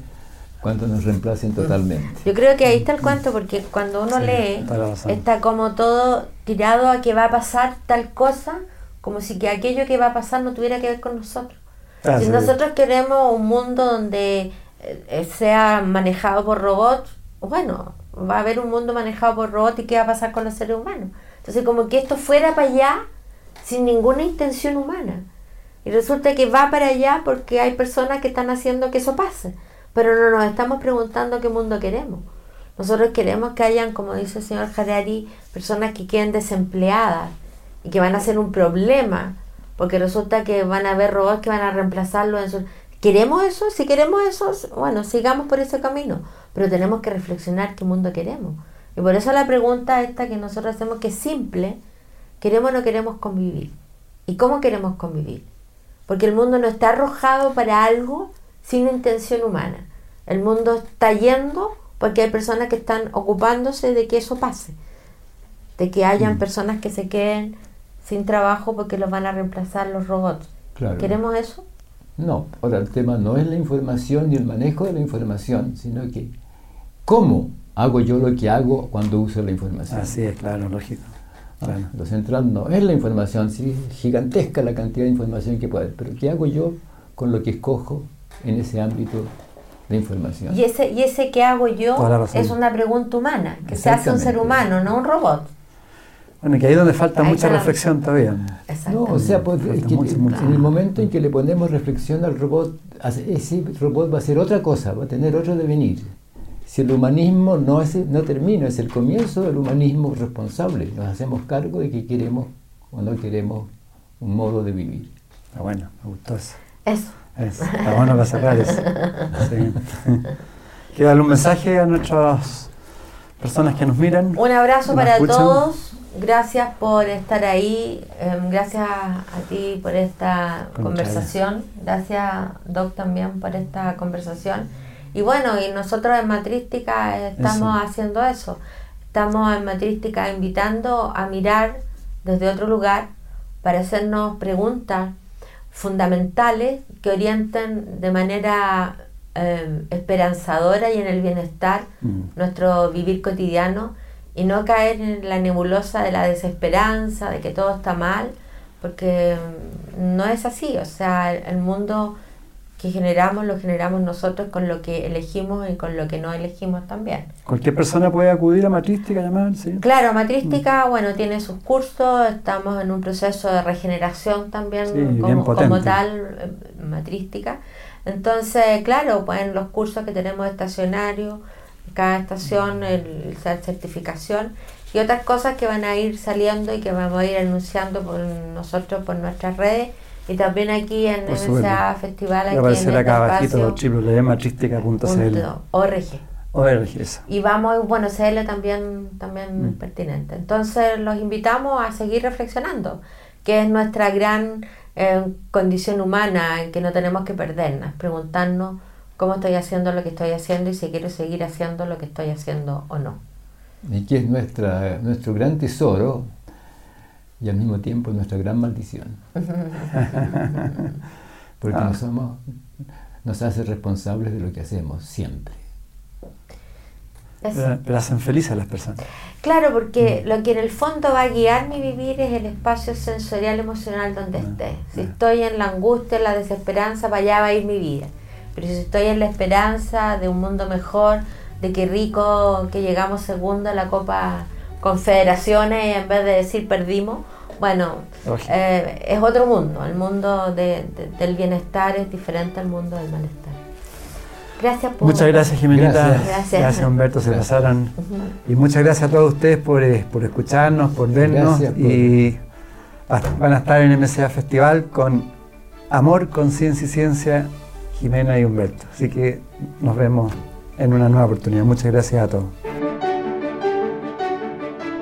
cuando nos reemplacen totalmente. Yo creo que ahí está el cuento, porque cuando uno Sí, lee, está como todo tirado a que va a pasar tal cosa, como si que aquello que va a pasar no tuviera que ver con nosotros. Ah, si sí. nosotros queremos un mundo donde eh, eh, sea manejado por robots, bueno, va a haber un mundo manejado por robots y qué va a pasar con los seres humanos. Entonces, como que esto fuera para allá sin ninguna intención humana. Y resulta que va para allá porque hay personas que están haciendo que eso pase. Pero no nos estamos preguntando qué mundo queremos. Nosotros queremos que hayan, como dice el señor Harari, personas que queden desempleadas y que van a ser un problema, porque resulta que van a haber robots que van a reemplazarlo en su... ¿Queremos eso? Si queremos eso, bueno, sigamos por ese camino, pero tenemos que reflexionar qué mundo queremos. Y por eso la pregunta esta que nosotros hacemos, que es simple, ¿queremos o no queremos convivir? ¿Y cómo queremos convivir? Porque el mundo no está arrojado para algo sin intención humana. El mundo está yendo porque hay personas que están ocupándose de que eso pase. De que hayan Mm. personas que se queden sin trabajo porque los van a reemplazar los robots. Claro. ¿Queremos eso? No, ahora el tema no es la información ni el manejo de la información, sino que cómo hago yo lo que hago cuando uso la información. Así es, claro, lógico. Claro. Lo central no es la información, sí, gigantesca la cantidad de información que puede haber, pero ¿qué hago yo con lo que escojo en ese ámbito de información? Y ese, y ese que hago yo es una pregunta humana, que se hace un ser humano, no un robot. Bueno, que ahí es donde falta Ahí mucha reflexión todavía. No, Exactamente. o sea, pues, es que mucho, mucho. en el momento en que le ponemos reflexión al robot, ese robot va a ser otra cosa, va a tener otro devenir. Si el humanismo no, es, no termina, es el comienzo del humanismo responsable. Nos hacemos cargo de que queremos o no queremos un modo de vivir. Pero bueno, me gustó eso. Eso. Eso, Está bueno para cerrar eso. Sí. Darle un mensaje a nuestras personas que nos miran. Un abrazo para escuchan. todos. Gracias por estar ahí. em, gracias a ti por esta Con conversación. Gracias, Doc, también por esta conversación. Y bueno, y nosotros en Matrística eh, estamos Eso. haciendo eso. Estamos en Matrística invitando a mirar desde otro lugar para hacernos preguntas fundamentales que orienten de manera em, esperanzadora y en el bienestar Mm. nuestro vivir cotidiano y no caer en la nebulosa de la desesperanza, de que todo está mal, porque mm, no es así, o sea, el, el mundo que generamos lo generamos nosotros con lo que elegimos y con lo que no elegimos también. Cualquier persona puede acudir a Matrística, llamar, ¿sí? Claro, Matrística, bueno, tiene sus cursos, estamos en un proceso de regeneración también Sí, como, tal, eh, Matrística. Entonces, claro, pues en los cursos que tenemos estacionarios, cada estación, el, la certificación y otras cosas que van a ir saliendo y que vamos a ir anunciando por nosotros por nuestras redes y también aquí en MSA supuesto. Festival, Va aquí a aparecer en acá abajito espacio, www.matrística.cl. punto org. ORG, eso. Y vamos, bueno, CL también, también Mm. es pertinente. Entonces los invitamos a seguir reflexionando, que es nuestra gran eh, condición humana en que no tenemos que perdernos, preguntarnos cómo estoy haciendo lo que estoy haciendo y si quiero seguir haciendo lo que estoy haciendo o no. Y que es nuestra, nuestro gran tesoro y al mismo tiempo nuestra gran maldición. Porque Ah. nos, somos, nos hace responsables de lo que hacemos siempre. Pero, hacen felices a las personas. Claro, porque lo que en el fondo va a guiar mi vivir es el espacio sensorial emocional donde Ah, esté. Si ah. estoy en la angustia, en la desesperanza, para allá va a ir mi vida. Pero si estoy en la esperanza de un mundo mejor, de que rico que llegamos segundo en la Copa Confederaciones y en vez de decir perdimos, bueno, eh, es otro mundo. El mundo de- de- del bienestar es diferente al mundo del malestar. Gracias por... Muchas gracias, Jimenita. Gracias. Gracias. Humberto. Se Gracias. pasaron. Ujú. Y muchas gracias a todos ustedes por, eh, por escucharnos, por vernos. Gracias por- Y va- van a estar en MCA Festival con Amor, Conciencia y Ciencia, Jimena y Humberto. Así que nos vemos en una nueva oportunidad. Muchas gracias a todos.